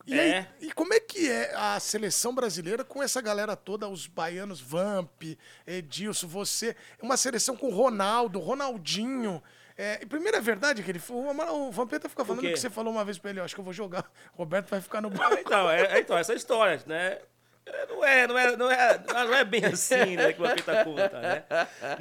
E, É. aí- e como é que é a seleção brasileira com essa galera toda, os baianos, Vamp, Edilson, você, uma seleção com Ronaldo, Ronaldinho. É, primeiro é verdade que ele o, o Vampeta fica falando que você falou uma vez pra ele, eu acho que eu vou jogar. O Roberto vai ficar no banco. Então, é, é- então, essa história, né? É, Não é, não é, não é, não é bem assim, né, que o Vampeta conta, né?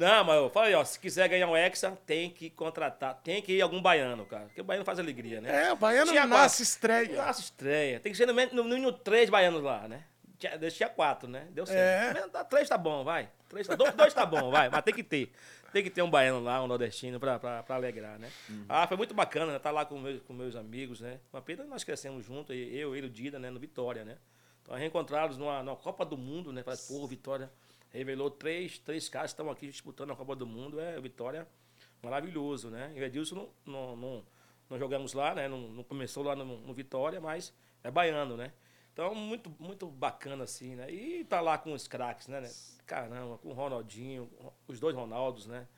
Não, mas eu falei, ó, se quiser ganhar um Hexa, tem que contratar, tem que ir algum baiano, cara. Porque o baiano faz alegria, né? É, o baiano Tinha nasce, quatro. estreia. Nossa, estreia. Tem que ser no mínimo, três baianos lá, né? Tinha, tinha quatro, né? Deu certo. É. Tá- Três tá bom, vai. Três tá, dois, dois tá bom, vai. Mas tem que ter. Tem que ter um baiano lá, um nordestino, pra, pra, pra alegrar, né? Ah, foi muito bacana, né? Tá lá com meus, com meus amigos, né? Uma pena nós crescemos juntos, eu, ele e o Dida, né? No Vitória, né? Então, reencontrados numa, numa Copa do Mundo, né? Falei, pô, Vitória revelou três, três caras que estão aqui disputando a Copa do Mundo. É, Vitória maravilhoso, né? E o Edilson não, não, não, não jogamos lá, né? Não, não começou lá no, no Vitória, mas é baiano, né? Então, muito, muito bacana, assim, né? E tá lá com os craques, né, né? Caramba, com o Ronaldinho, os dois Ronaldos, né?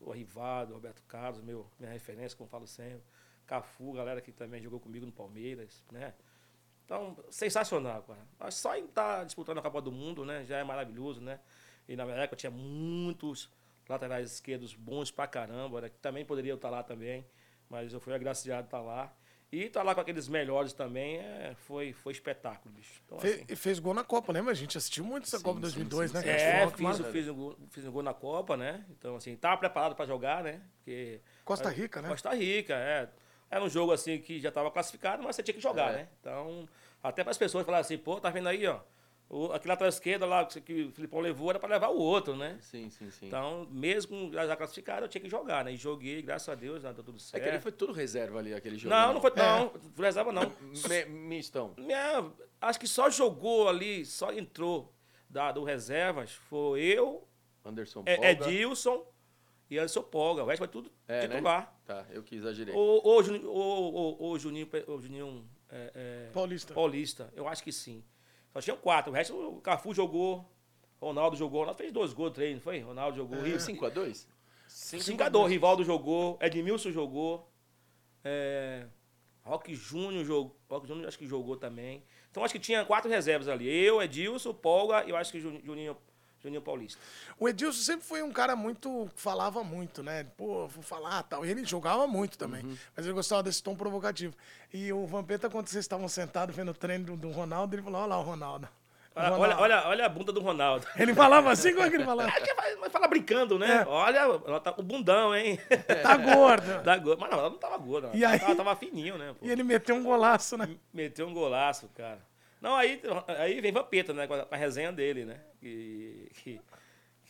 O Rivado, o Roberto Carlos, meu, minha referência, como falo sempre. Cafu, galera que também jogou comigo no Palmeiras, né? Então, sensacional, cara. Mas só em estar tá disputando a Copa do Mundo, né? Já é maravilhoso, né? E na verdade eu tinha muitos laterais esquerdos bons pra caramba, né? Que também poderiam estar lá também. Mas eu fui agraciado estar lá. E estar lá com aqueles melhores também é, foi, foi espetáculo, bicho. Então, Fe, assim, fez gol na Copa, lembra? A gente assistiu muito essa sim, Copa 2002, sim, sim, né? É, fiz, fiz, um gol, fiz um gol na Copa, né? Então, assim, tava preparado para jogar, né? Porque, Costa Rica, né? Costa Rica, é. Era um jogo, assim, que já estava classificado, mas você tinha que jogar, é. né? Então, até para as pessoas falarem assim, pô, tá vendo aí, ó. O, aquele lateral esquerda lá que o Filipão levou era para levar o outro, né? Sim, sim, sim. Então, mesmo já classificado, eu tinha que jogar, né? E joguei, graças a Deus, né? Deu tudo certo. É que ele foi tudo reserva ali, aquele jogo. Não, né? não foi, não. É. Reserva não. Mistão. Minha, acho que só jogou ali, só entrou da, do reservas, foi eu, Anderson Polga. Edilson e Anderson Polga. O resto foi tudo é, né? titular. Né? Tá, eu que exagerei. Ou o, Juninho, o, o, Juninho, o Juninho é, é, Paulista. Paulista, eu acho que sim. Só tinham quatro. O resto, o Cafu jogou, Ronaldo jogou. Ronaldo fez dois gols, três, não foi? Ronaldo jogou. É. 5x2? 5x2. Rivaldo jogou, Edmilson jogou. É, Rock Júnior jogou. Rock Júnior acho que jogou também. Então acho que tinha quatro reservas ali. Eu, Edilson, Polga e eu acho que Juninho Juninho Paulista. O Edilson sempre foi um cara muito. falava muito, né? Pô, vou falar tal. E ele jogava muito também. Uhum. Mas ele gostava desse tom provocativo. E o Vampeta, quando vocês estavam sentados vendo o treino do, do Ronaldo, ele falou: olha lá o Ronaldo. Olha, olha, olha, olha, a bunda do Ronaldo. Ele falava assim? Como é que ele falava? Mas fala brincando, né? É. Olha, ela tá com o bundão, hein? Tá gordo. tá gordo. Mas não, ela não tava gorda. E aí... Ela tava fininho, né? Pô. E ele meteu um golaço, né? Meteu um golaço, cara. Não, aí, aí vem Vampeta, né? Com a, com a resenha dele, né? Que, que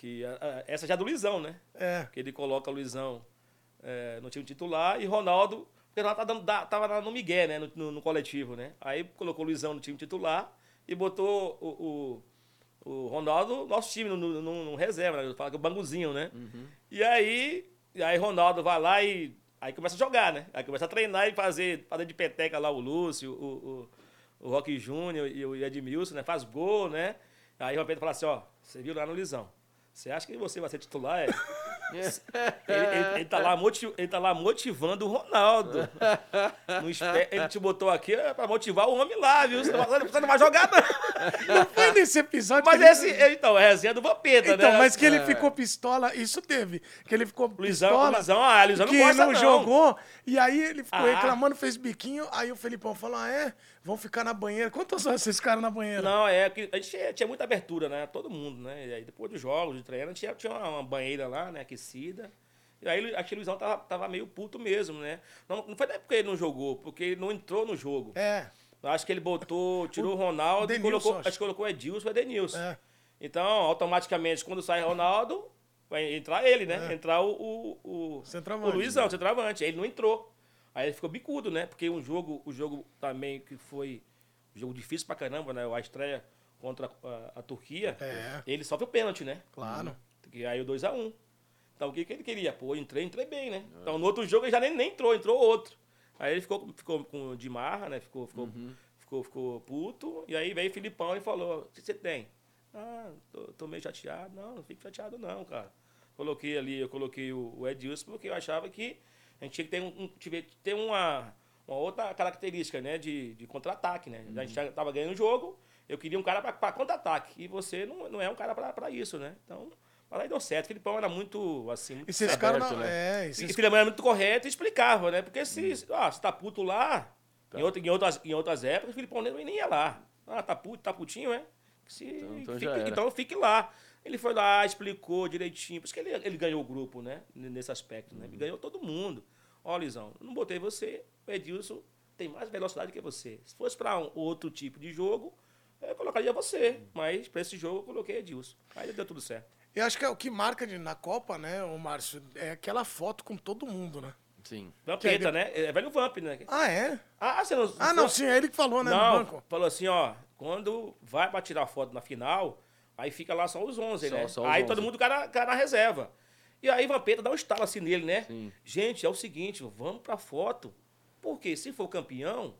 que a, essa já é do Luizão, né? É. Que ele coloca o Luizão é, no time titular e Ronaldo, porque Ronaldo tá dando, da, tava no Miguel, né? No, no, no, coletivo, né? Aí colocou o Luizão no time titular e botou o, o, o Ronaldo nosso time no, no, no reserva, né? Fala que é o banguzinho, né? Uhum. E aí, e aí Ronaldo vai lá e aí começa a jogar, né? Aí começa a treinar e fazer, fazer de peteca lá o Lúcio, o, o, o Rock Júnior e o Edmilson, né? Faz gol, né? Aí o Pedro fala assim, ó, você viu lá no Lisão. Você acha que você vai ser titular? É? ele, ele, ele, tá lá motiv, ele tá lá motivando o Ronaldo. ele te botou aqui é pra motivar o homem lá, viu? Você não, você não vai jogar, não. Não foi nesse episódio. Mas esse, ele... então, é a resenha do Vampeta, então, né? mas que ele é. ficou pistola, isso teve. Que ele ficou Luizão, pistola. Luizão, ah, Luizão não que gosta, não, não jogou. E aí ele ficou ah. reclamando, fez biquinho. Aí o Felipão falou: ah, é? Vão ficar na banheira. Quantas horas vocês ficaram na banheira? Não, é que a gente tinha, tinha muita abertura, né? Todo mundo, né? E aí depois dos jogos, de treino, tinha, tinha uma, uma banheira lá, né? Aquecida. E aí o Luizão tava, tava meio puto mesmo, né? Não, não foi porque ele não jogou, porque ele não entrou no jogo. É. Acho que ele botou, tirou o, Ronaldo e colocou. Acho. acho que colocou Edilson e Edenilson. É. Então, automaticamente, quando sai Ronaldo, vai entrar ele, né? É. Entrar o, o, o, o Luizão, né? centroavante. Ele não entrou. Aí ele ficou bicudo, né? Porque um jogo, o jogo também que foi um jogo difícil pra caramba, né? A estreia contra a, a Turquia, é. ele sofre o pênalti, né? Claro. E aí o 2x1. Um. Então o que, que ele queria? Pô, entrei, entrei bem, né? É. Então no outro jogo ele já nem, nem entrou, entrou outro. Aí ele ficou, ficou com de marra, né? Ficou, ficou, uhum. ficou, ficou puto. E aí veio o Filipão e falou: O que você tem? Ah, tô, tô, meio chateado. Não, não fico chateado, não, cara. Coloquei ali, eu coloquei o, o Edilson porque eu achava que a gente tinha que ter, um, ter uma, uma outra característica, né? De, de contra-ataque, né? Uhum. A gente estava ganhando o jogo, eu queria um cara para contra-ataque. E você não, não é um cara para isso, né? Então, mas aí deu certo. Filipão era muito, assim, muito e vocês aberto, né? É, e. Filipão era muito correto e explicava, né? Porque se, uhum. ah, você tá puto lá, tá. Em, outra, em, outras, em outras épocas, o Filipão nem, nem ia lá. Ah, tá puto, tá putinho, é? Se, então, então, fique, então fique lá. Ele foi lá, explicou direitinho. Por isso que ele, ele ganhou o grupo, né? Nesse aspecto, né? Ele uhum. ganhou todo mundo. Ó, Lisão, não botei você, o Edilson tem mais velocidade que você. Se fosse para um outro tipo de jogo, eu colocaria você. Uhum. Mas para esse jogo eu coloquei Edilson. Aí deu tudo certo. Eu acho que é o que marca de, na Copa, né, o Márcio, é aquela foto com todo mundo, né? Sim. Vampeta, é... né? É velho Vamp, né? Ah, é? Ah, você não. Ah, não, sim, é ele que falou, né? Não, falou assim, ó, quando vai pra tirar foto na final, aí fica lá só os 11, só, né? Só os aí 11. todo mundo cai na, cai na reserva. E aí Vampeta dá um estalo assim nele, né? Sim. Gente, é o seguinte, vamos pra foto. Porque se for campeão,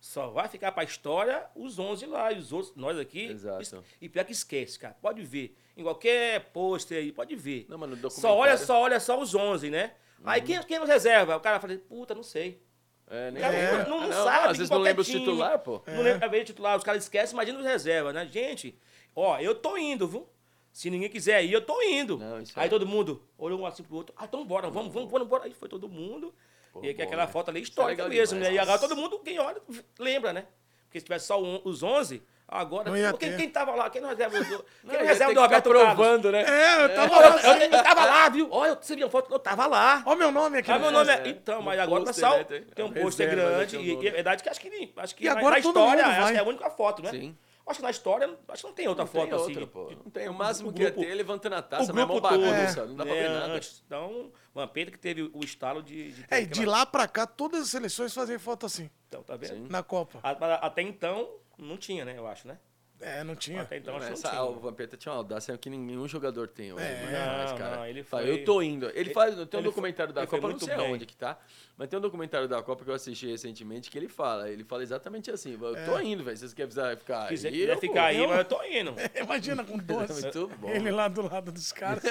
só vai ficar pra história os 11 lá e os outros, nós aqui. Exato. E pior que esquece, cara. Pode ver. Em qualquer pôster aí, pode ver. Não, mano, no Só olha, só olha só os 11, né? Aí Uhum. quem, quem nos reserva? O cara fala, puta, não sei. É, nem Cara, lembra. não- não Ah, sabe Às vezes não lembra o time. titular, pô. Não lembra ver titular, os caras esquecem, imagina os reserva, né? Gente, ó, eu tô indo, viu? Se ninguém quiser ir, eu tô indo. Não, aí é. todo mundo olhou um assim pro outro. Ah, então bora, vamos, vamos, vamos, bora. Aí foi todo mundo. e aí que bom, aquela né? foto ali é Isso é histórica legal mesmo, demais, né? E agora todo mundo, quem olha, lembra, né? Porque se tivesse só um- os 11, agora. Ia quem, ter. quem tava lá? Quem não reserva do, quem Não, reserva do Roberto provando, né? É, eu tava Ó, lá eu, eu- eu tava lá, viu? Olha, você viu a foto? Eu tava lá. Ó, meu nome aqui. Ah, no meu nome é. Então, mas agora o pessoal né, tem- um a pôster né, grande. E, e é verdade que acho que, acho que E na, agora na todo história, acho que é a única foto, né? Sim. Acho que na história, acho que não tem outra Não tem foto outra, assim. pô. de- Não tem. O máximo do que ia grupo- ter é levantando a o taça, mas é grupo uma todo. bagunça. Não dá pra ver É, nada. antes. Então, Vampeta que teve o estalo de. de ter É, e de aquela- lá pra cá, todas as seleções fazem foto assim, Então, tá vendo? Sim. na Copa. A- Até então, não tinha, né? Eu acho, né? É, não tinha. Até então, Não, essa- não tinha. o Vampeta tinha uma audácia que nenhum jogador tem hoje. É. mais, Não, cara. não, ele Fala, foi- Eu tô indo. Ele faz. Tem um ele foi- documentário da ele Copa, não sei bem. aonde que tá. Mas tem um documentário da Copa que eu assisti recentemente que ele fala. Ele fala exatamente assim: Eu tô indo, velho. Vocês querem precisar ficar Se quiser, aí? quiser eu ficar aí, eu- mas eu tô indo. Imagina com 12. Muito bom. Ele lá do lado dos caras.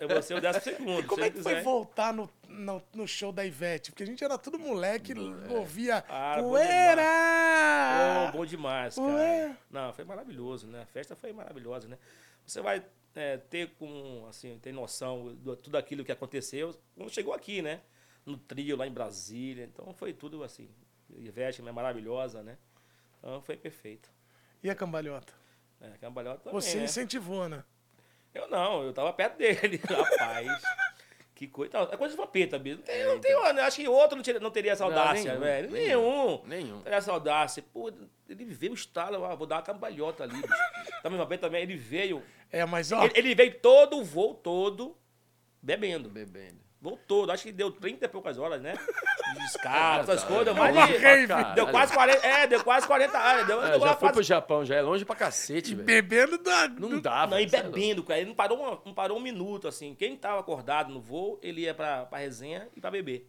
Eu vou ser o décimo segundo. Como é que foi voltar no, no, no show da Ivete? Porque a gente era tudo moleque, ouvia Ah, bom poeira! Oh, bom demais, cara. Ué. Não, foi maravilhoso, né? A festa foi maravilhosa, né? Você vai é, ter com, assim, ter noção de tudo aquilo que aconteceu quando chegou aqui, né? No trio lá em Brasília. Então foi tudo assim. Ivete é maravilhosa, né? Então foi perfeito. E a cambalhota? É, Cambalhota também, Você né? incentivou, né? Eu não, eu tava perto dele, rapaz. Que coisa. É coisa de vampeta mesmo. Não tem, não tem, eu acho que outro não teria, não teria essa Não, audácia, nenhum, velho. nenhum, Nenhum. Teria essa audácia. Pô, ele veio estalo, ah, vou dar uma cambalhota ali. Também vampeta também, ele veio. É, mas ó, Ele, ele veio todo o voo todo bebendo. Bebendo. Voo todo. Acho que deu 30 e poucas horas, né? De escala, essas coisas. Mas rave. Caralho. deu quase 40. É, deu quase 40 horas. Deu, É, deu já foi pro Japão, já é longe pra cacete, velho. bebendo da. Não do- dá, Não, e é bebendo, cara. Ele não parou, uma- não parou um minuto, assim. Quem tava acordado no voo, ele ia pra, pra resenha e pra beber.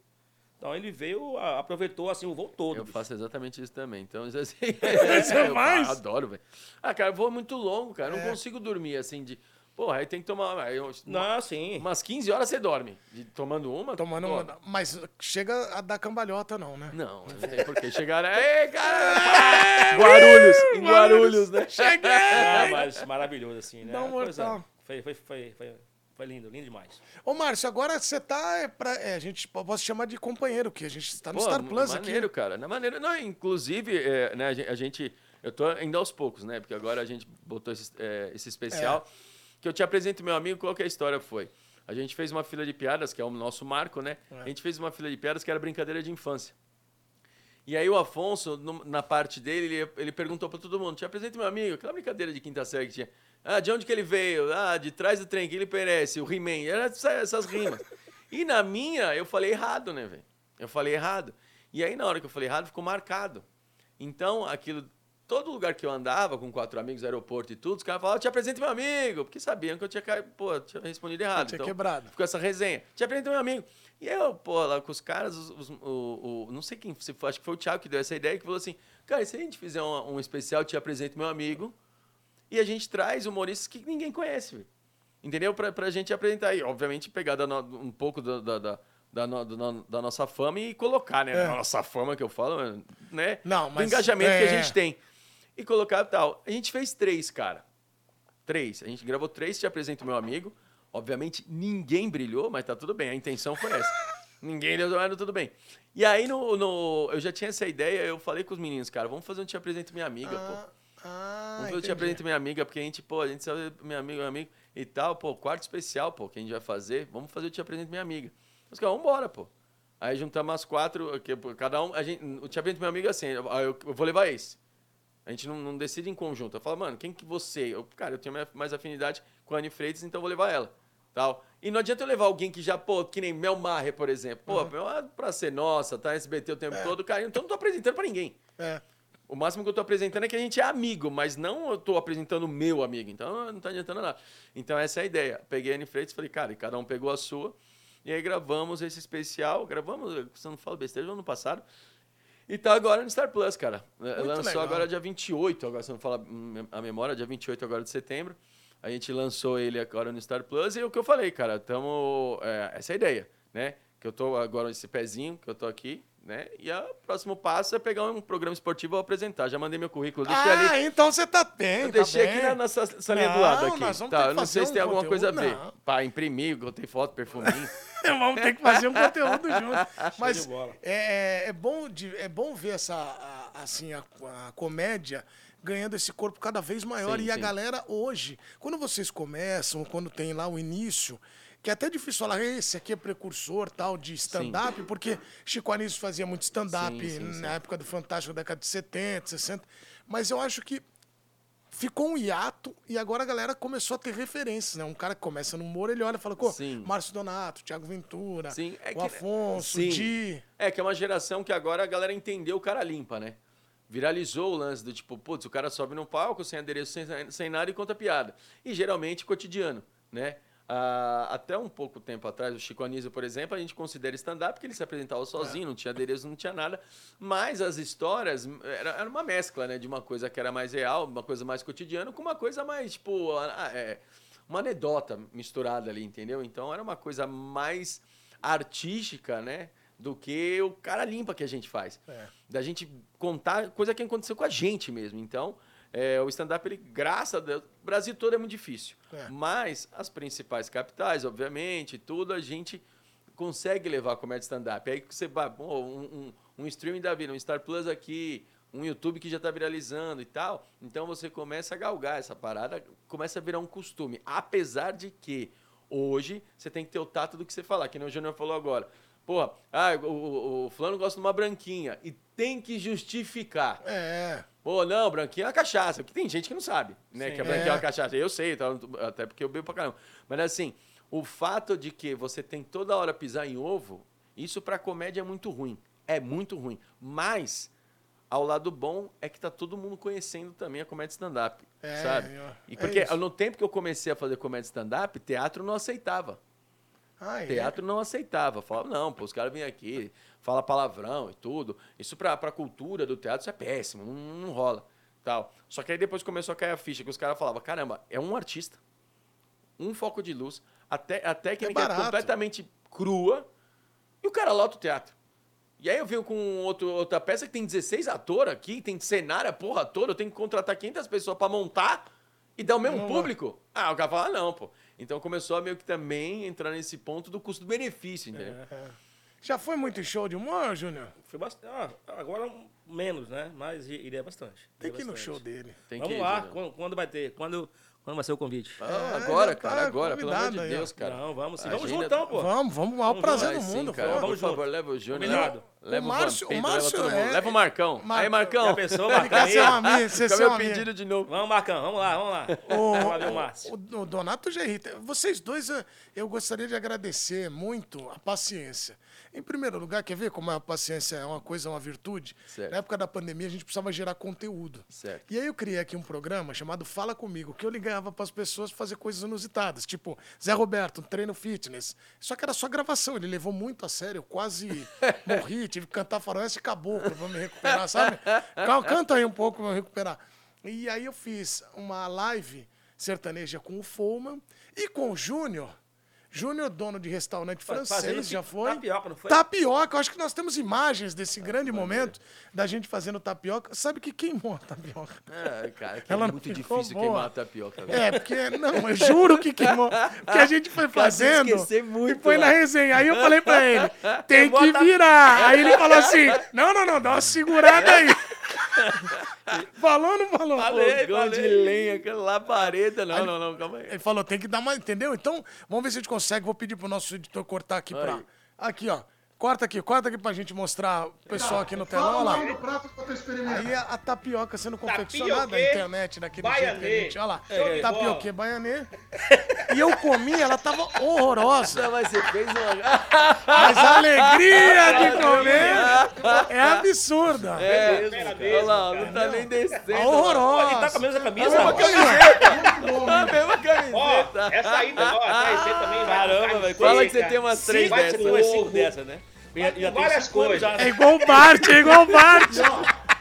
Então ele veio, aproveitou, assim, o voo todo. Eu bicho. faço exatamente isso também. Então, assim, Você eu faz? adoro, velho. Ah, cara, voo muito longo, cara. Eu É. não consigo dormir assim de. Porra, aí tem que tomar. Aí eu- Não, sim. Umas 15 horas você dorme. De- tomando uma. Tomando pô, uma. Mas chega a dar cambalhota, não, né? Não, não tem porque chegaram. Ei, cara! Guarulhos! Em Guarulhos, né? Cheguei! Ah, mas maravilhoso, assim, né? Um Coisa- mortal. Foi, foi, foi, foi, foi lindo, lindo demais. Ô, Márcio, agora você tá. É, pra, é, a gente po- posso chamar de companheiro, que a gente está no Pô, Star Plus maneiro, aqui. cara. Na maneira. Não, inclusive, é, né, a gente. Eu tô indo aos poucos, né? Porque agora a gente botou esse, é, esse especial. É. Que eu te apresento meu amigo, qual que é a história foi? A gente fez uma fila de piadas, que é o nosso marco, né? É. A gente fez uma fila de piadas que era brincadeira de infância. E aí o Afonso, no- na parte dele, ele, ele perguntou para todo mundo, te apresenta meu amigo, aquela brincadeira de quinta série que tinha. Ah, de onde que ele veio? Ah, de trás do trem, que ele perece, o He-Man. Essas rimas. E na minha, eu falei errado, né, velho? Eu falei errado. E aí, na hora que eu falei errado, ficou marcado. Então, aquilo... Todo lugar que eu andava com quatro amigos, aeroporto e tudo, os caras falavam, te apresento meu amigo, porque sabiam que eu tinha, pô, tinha respondido errado. Tinha Então, quebrado. Ficou essa resenha. Te apresento meu amigo. E eu, pô, lá com os caras, os- os- o, o- não sei quem, se foi, acho que foi o Thiago que deu essa ideia, que falou assim, cara, e se a gente fizer um, um especial, te apresento meu amigo, e a gente traz humoristas que ninguém conhece, velho. Entendeu? Pra, pra gente apresentar. E, obviamente, pegar da no- um pouco da, da, da, da no- do da nossa fama e colocar, né? É. Nossa fama que eu falo, né? Não, Do mas- engajamento que é. a gente tem. E colocar tal. A gente fez três, cara. Três. A gente gravou três, te apresento meu amigo. Obviamente, ninguém brilhou, mas tá tudo bem. A intenção foi essa. ninguém deu mas tudo bem. E aí, no, no- eu já tinha essa ideia, eu falei com os meninos, cara, vamos fazer um Te Apresento Minha Amiga, pô. Ah, ah, Vamos fazer o Te. Apresento Minha Amiga, porque a gente, pô, a gente sabe, meu amigo, meu amigo e tal, pô, quarto especial, pô, que a gente vai fazer, vamos fazer o Te Apresento Minha Amiga. Os caras, vambora, pô. Aí juntamos as quatro, que, cada um, a gente, o Te Apresento Minha Amiga, assim, eu- eu vou levar esse. A gente não, não decide em conjunto. Eu falo, mano, quem que você? Eu, cara, eu tenho mais- afinidade com a Anne Freitas, então eu vou levar ela. Tal. E não adianta eu levar alguém que já, pô, que nem Mel Maher, por exemplo. Pô, Mel é pra ser nossa, tá SBT o tempo todo, cara. Então eu não tô apresentando pra ninguém. É. O máximo que eu tô apresentando é que a gente é amigo, mas não eu tô apresentando o meu amigo. Então não tá adiantando nada. Então essa é a ideia. Peguei a Anne Freitas e falei, cara, e cada um pegou a sua. E aí gravamos esse especial. Gravamos, você não fala besteira, no ano passado. E tá agora no Star Plus, cara. Lançou legal. agora dia 28, agora se não fala hum, a memória, dia 28 agora de setembro. A gente lançou ele agora no Star Plus e é o que eu falei, cara, tamo, é, essa é a ideia, né? Que eu tô agora esse pezinho, que eu tô aqui, né? E o próximo passo é pegar um programa esportivo e apresentar. Já mandei meu currículo, deixei ah, ali. então você tá bem, Eu tá deixei bem. aqui na nossa salinha do Não, lado aqui. nós vamos Tá, eu não sei fazer se tem um alguma coisa a ver. não. Pra imprimir, eu tenho foto, perfuminho. Vamos ter que fazer um conteúdo junto. Mas é, é, é bom de, é bom ver essa a- assim a, a comédia ganhando esse corpo cada vez maior. Sim, e a sim. galera hoje, quando vocês começam, quando tem lá o início, que é até difícil falar, esse aqui é precursor tal de stand-up, porque Chico Anísio fazia muito stand-up Sim, sim, na época do Fantástico, da década de 70, 60, mas eu acho que ficou um hiato e agora a galera começou a ter referências, né? Um cara que começa no humor, ele olha e fala, pô, Sim. Márcio Donato, Thiago Ventura, Sim, é o que- Afonso, Sim. o Di. É, que é uma geração que agora a galera entendeu o cara limpa, né? Viralizou o lance do tipo, putz, o cara sobe no palco sem adereço, sem, sem nada e conta piada. E geralmente cotidiano, né? Ah, até um pouco tempo atrás, o Chico Anísio, por exemplo, a gente considera stand-up porque ele se apresentava sozinho, não tinha adereço, não tinha nada. Mas as histórias era, era uma mescla, né? De uma coisa que era mais real, uma coisa mais cotidiana, com uma coisa mais, tipo, ah, é, uma anedota misturada ali, entendeu? Então era uma coisa mais artística, né? Do que o cara limpa que a gente faz. É. Da gente contar coisa que aconteceu com a gente mesmo. Então, é, o stand-up, ele, graças a Deus, o Brasil todo é muito difícil. É. Mas as principais capitais, obviamente, tudo, a gente consegue levar a comédia stand-up. Aí que você vai, um, um, um streaming da vida, um Star Plus aqui, um YouTube que já está viralizando e tal. Então você começa a galgar essa parada, começa a virar um costume. Apesar de que hoje você tem que ter o tato do que você falar, que nem o Júnior falou agora. Porra, ah, o, o, o fulano gosta de uma branquinha e tem que justificar. É. Pô, não, branquinha é uma cachaça. Porque tem gente que não sabe, né? Sim. que a branquinha é. É. uma cachaça. Eu sei, tá? até porque eu bebo pra caramba. Mas assim, o fato de que você tem toda hora pisar em ovo, isso pra comédia é muito ruim. É muito ruim. Mas, ao lado bom, é que tá todo mundo conhecendo também a comédia stand-up, É, sabe? E é porque isso. no tempo que eu comecei a fazer comédia stand-up, teatro não aceitava. Ah, é. Teatro não aceitava. Falava, não, pô, os caras vêm aqui, fala palavrão e tudo. Isso pra, pra cultura do teatro isso é péssimo, não, não rola. Tal. Só que aí depois começou a cair a ficha, que os caras falavam, caramba, é um artista, um foco de luz, até, a técnica é, completamente crua, e o cara lota o teatro. E aí eu venho com outro, outra peça que tem 16 atores aqui, tem cenário, porra toda, eu tenho que contratar 500 pessoas pra montar e dar o mesmo Não público. Ah, o cara fala, ah, não, pô. Então começou a meio que também entrar nesse ponto do custo-benefício, entendeu? Já foi muito show de humor, Júnior? Foi bastante. ah, agora menos, né? Mas iria bastante. Tem Iria que ir no bastante. show dele. Tem Vamos que ir, lá, quando, quando vai ter? Quando, quando vai ser o convite? Ah, É, agora, tá cara, agora, pelo amor de aí. Deus, cara. Não, vamos sim. Vamos agenda- juntão, pô. Vamos, vamos, o maior Vamos prazer do sim, mundo. cara. vamos. Por favor, junto. leva o Júnior. Combinado. Leva, O o, Márcio- Vampeta, o Márcio leva é- Leva o Marcão. Mar- Aí, Marcão. Já pensou, Marcão? um amigo, ser Fica seu meu pedido de novo. Vamos, Marcão, vamos lá, vamos lá. Vamos lá ver o Márcio. O, Donato já irrita. Vocês dois, eu gostaria de agradecer muito a paciência. Em primeiro lugar, quer ver como a paciência é uma coisa, uma virtude? Certo. Na época da pandemia, a gente precisava gerar conteúdo. Certo. E aí eu criei aqui um programa chamado Fala Comigo, que eu ligava para as pessoas fazer coisas inusitadas, tipo Zé Roberto, um treino fitness. Só que era só gravação, ele levou muito a sério, eu quase morri, tive que cantar faroeste caboclo para me recuperar, sabe? Canta aí um pouco para me recuperar. E aí eu fiz uma live sertaneja com o Foman e com o Júnior. Júnior, dono de restaurante francês, já foi. tapioca, não foi? Tapioca, acho que nós temos imagens desse grande momento da gente fazendo tapioca. Sabe que queimou a tapioca? É, cara, que Ela é muito difícil boa. queimar a tapioca, velho. É, porque, não, eu juro que queimou. Porque a gente foi fazendo muito e foi lá. na resenha. Aí eu falei pra ele, tem que virar. Aí ele falou assim, não, não, não, dá uma segurada aí. falou ou não falou? Falei. Fogão de falei. lenha, aquela labareda. Não, não, não, calma aí. Ele falou, tem que dar mais, entendeu? Então, vamos ver se a gente consegue. Vou pedir pro nosso editor cortar aqui pra... Aí. Aqui, ó. Corta aqui, corta aqui pra gente mostrar o pessoal aqui no telão. Olha lá. prato pra experimentar. Aí a, a tapioca sendo confeccionada na internet daquele jeito que a baianê. gente. Olha lá. É, tapioquê baianê. E eu comi, ela tava horrorosa. Não, mas você fez uma. Mas a alegria de comer é absurda. É, mesmo, olha lá, não tá nem descendo. Ele tá Horrorosa. com a mesma camisa, mesma rapaz. A mesma camiseta. Ó, essa aí, ó, essa aí também vai Caramba, velho. Fala que você tem umas três dessas. umas cinco dessas, né? Já, já várias coisas. já, né? É igual o Bart, é igual o Bart.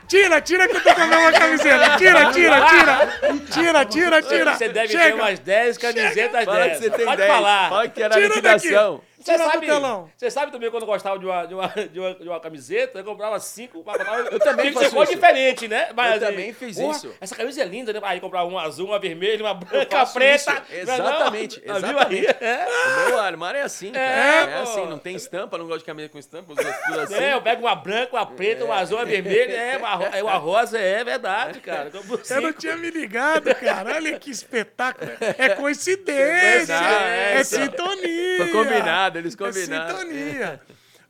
Tira, tira que eu tô com a mesma camiseta. Tira, tira, tira. Tira, tira, tira. Você deve ter Chega. umas 10 camisetas Fala que dessas. você tem Pode 10. falar. Fala que era Tira liquidação. Você Tira sabe, você sabe também quando eu gostava de uma, de uma, de uma, de uma camiseta, eu comprava cinco, pra botar, eu também cor isso. diferente, né? Mas, Eu assim, também fiz porra, isso. Essa camisa é linda, né? Aí comprava uma azul, uma vermelha, uma branca, preta. isso. É não? Exatamente, Ah, viu exatamente. aí? É. O meu armário é assim, cara. É, É, assim, não tem estampa, não gosto de camisa com estampa, uso tudo assim. É, eu pego uma branca, uma preta, uma azul, uma vermelha, é, uma, é, uma rosa, é verdade, cara. Eu compro Eu não tinha me ligado, cara. Olha que espetáculo. É coincidência. É, é, então. sintonia. Foi combinado, eles É combinaram. sintonia.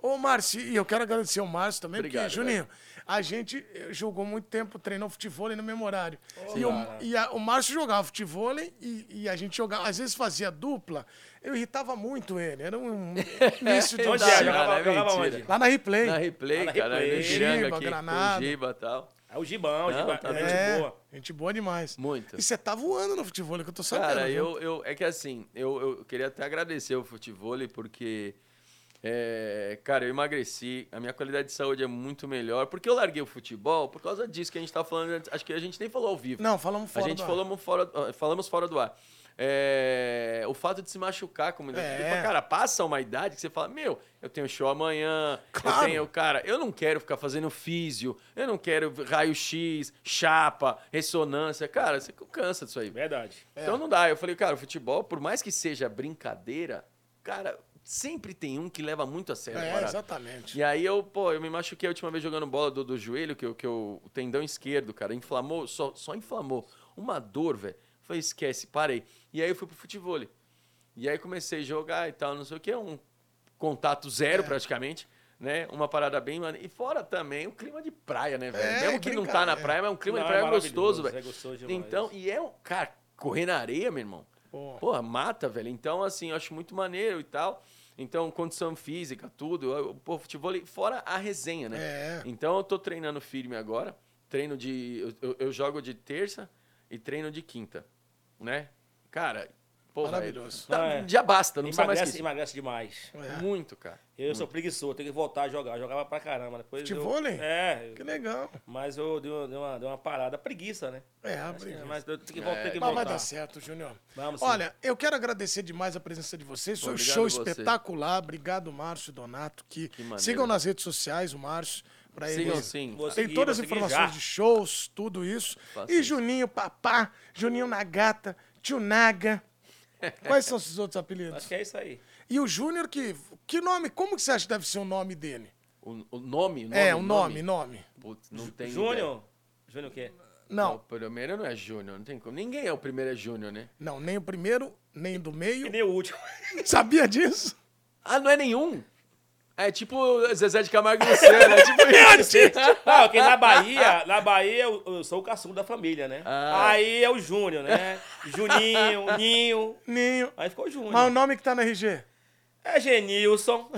Ô, Márcio, e eu quero agradecer o Márcio também, Obrigado, porque, Juninho, a gente eh, jogou muito tempo, treinou futebol no mesmo horário. e o, e a- o Márcio jogava futebol e, e a gente jogava, às vezes fazia dupla. Eu irritava muito ele. Era um início de Onde é? Jogava, é jogava onde? Lá na replay. Na replay, na cara, replay. Giranga Giba, aqui, Granada. Giba e tal. É o Gibão, o Gibão. tá é gente É, boa. gente boa demais. Muito. E você tá voando no futebol, que eu tô sabendo. Cara, eu, eu, é que assim, eu, eu queria até agradecer o futebol porque, é, cara, eu emagreci, a minha qualidade de saúde é muito melhor, porque eu larguei o futebol por causa disso que a gente tá falando antes, acho que a gente nem falou ao vivo. Não, falamos fora a gente do ar. falamos fora, ah, falamos fora do ar. É, o fato de se machucar, como É. tipo, cara, passa uma idade que você fala, meu, eu tenho show amanhã, Claro. eu tenho, cara, eu não quero ficar fazendo físio, eu não quero raio-x, chapa, ressonância, cara, você cansa disso aí. Verdade. Então não dá. Eu falei, cara, o futebol, por mais que seja brincadeira, cara, sempre tem um que leva muito a sério. É, exatamente. E aí eu, pô, eu me machuquei a última vez jogando bola do, do joelho, que, eu, que eu, o tendão esquerdo, cara, inflamou, só, só inflamou. Uma dor, velho. Falei, esquece, parei. E aí eu fui pro futebol. E aí comecei a jogar e tal, não sei o que, um contato zero praticamente, né? Uma parada bem. E fora também o clima de praia, né, velho? É, Mesmo que não tá na praia, mas é um clima Não, de é praia gostoso, maravilhoso, velho. é gostoso demais. Então, e é um. Cara, correr na areia, meu irmão. Pô. Porra, mata, velho. Então, assim, eu acho muito maneiro e tal. Então, condição física, tudo. Pô, futebol, fora a resenha, né? É. Então, eu tô treinando firme agora. Treino de. Eu, eu- eu jogo de terça e treino de quinta, né? Cara, porra. Maravilhoso. é- tá- Ah, é. Já basta, não precisa mais que Emagrece, isso. emagrece demais. É. Muito, cara. Eu sou preguiçoso, tenho que voltar a jogar. Eu jogava pra caramba. Depois Futevôlei? Eu, é, Que legal. mas eu dei uma, dei uma, dei uma parada. Preguiça, né? É, abre. Mas eu tenho que voltar. tenho que Mas vai voltar. dar certo, Júnior. Vamos sim. Olha, eu quero agradecer demais a presença de vocês. Foi um Obrigado show você. espetacular. Obrigado, Márcio e Donato. Que, maneiro. sigam nas redes sociais o Márcio. Pra Sigam ele. sim. Vou Tem seguir, todas as vou seguir informações já. de shows, tudo isso. Faça e isso. Juninho Papá, Juninho Nagata, Tio Naga. Quais são esses outros apelidos? Acho que é isso aí. E o Júnior, que, que nome? Como que você acha que deve ser o nome dele? O, o nome, o nome? é, o nome, nome. Putz, não tem. ideia. Júnior? Júnior o quê? Não, Não, o primeiro não é Júnior, não tem como. Ninguém é o primeiro é Júnior, né? não, nem o primeiro, nem do E meio. nem o último. Sabia disso? Ah, não é nenhum? É tipo Zezé de Camargo e Luciano, é tipo isso. Não, porque na Bahia, na Bahia eu, eu sou o caçulo da família, né? Ah. Aí é o Júnior, né? Juninho, Ninho. Ninho. Aí ficou Júnior. Mas o nome que tá na RG? É Genilson.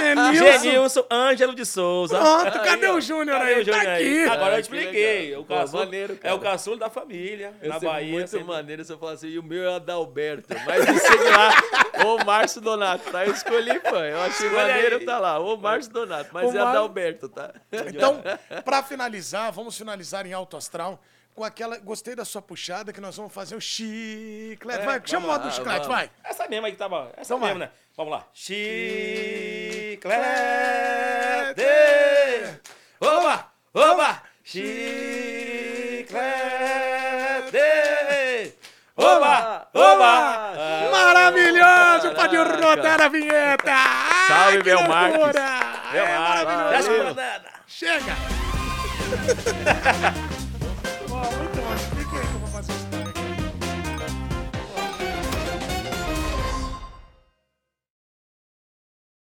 Genilson. Genilson Ângelo de Souza. Pronto, cadê o Júnior Cadê aí? o Júnior tá aí? aqui. Agora eu expliquei. que O caçulo, maneiro, é o caçulo da família. Eu na sei Bahia. muito sempre- maneiro se eu falar assim, e o meu é Adalberto. Mas segue lá, ô Márcio Donato, tá? Eu escolhi, pô. Eu achei Escolhe maneiro, aí. tá lá, ô Márcio Donato. Mas O é Mar- Adalberto, tá? Então, pra finalizar, vamos finalizar em alto astral com aquela. Gostei da sua puxada que nós vamos fazer o chiclete. É, vai, chama o modo do chiclete, vamos. vai. Essa mesmo aí que tava. Essa Então mesmo, vai. né? Vamos lá. Chiclete. Oba! Oba! Chiclete. Oba! Ah, Maravilhoso! Pode rodar a vinheta! Salve, Bel Marques. loucura! Meu É maravilhoso! Banana. Chega! Muito bom.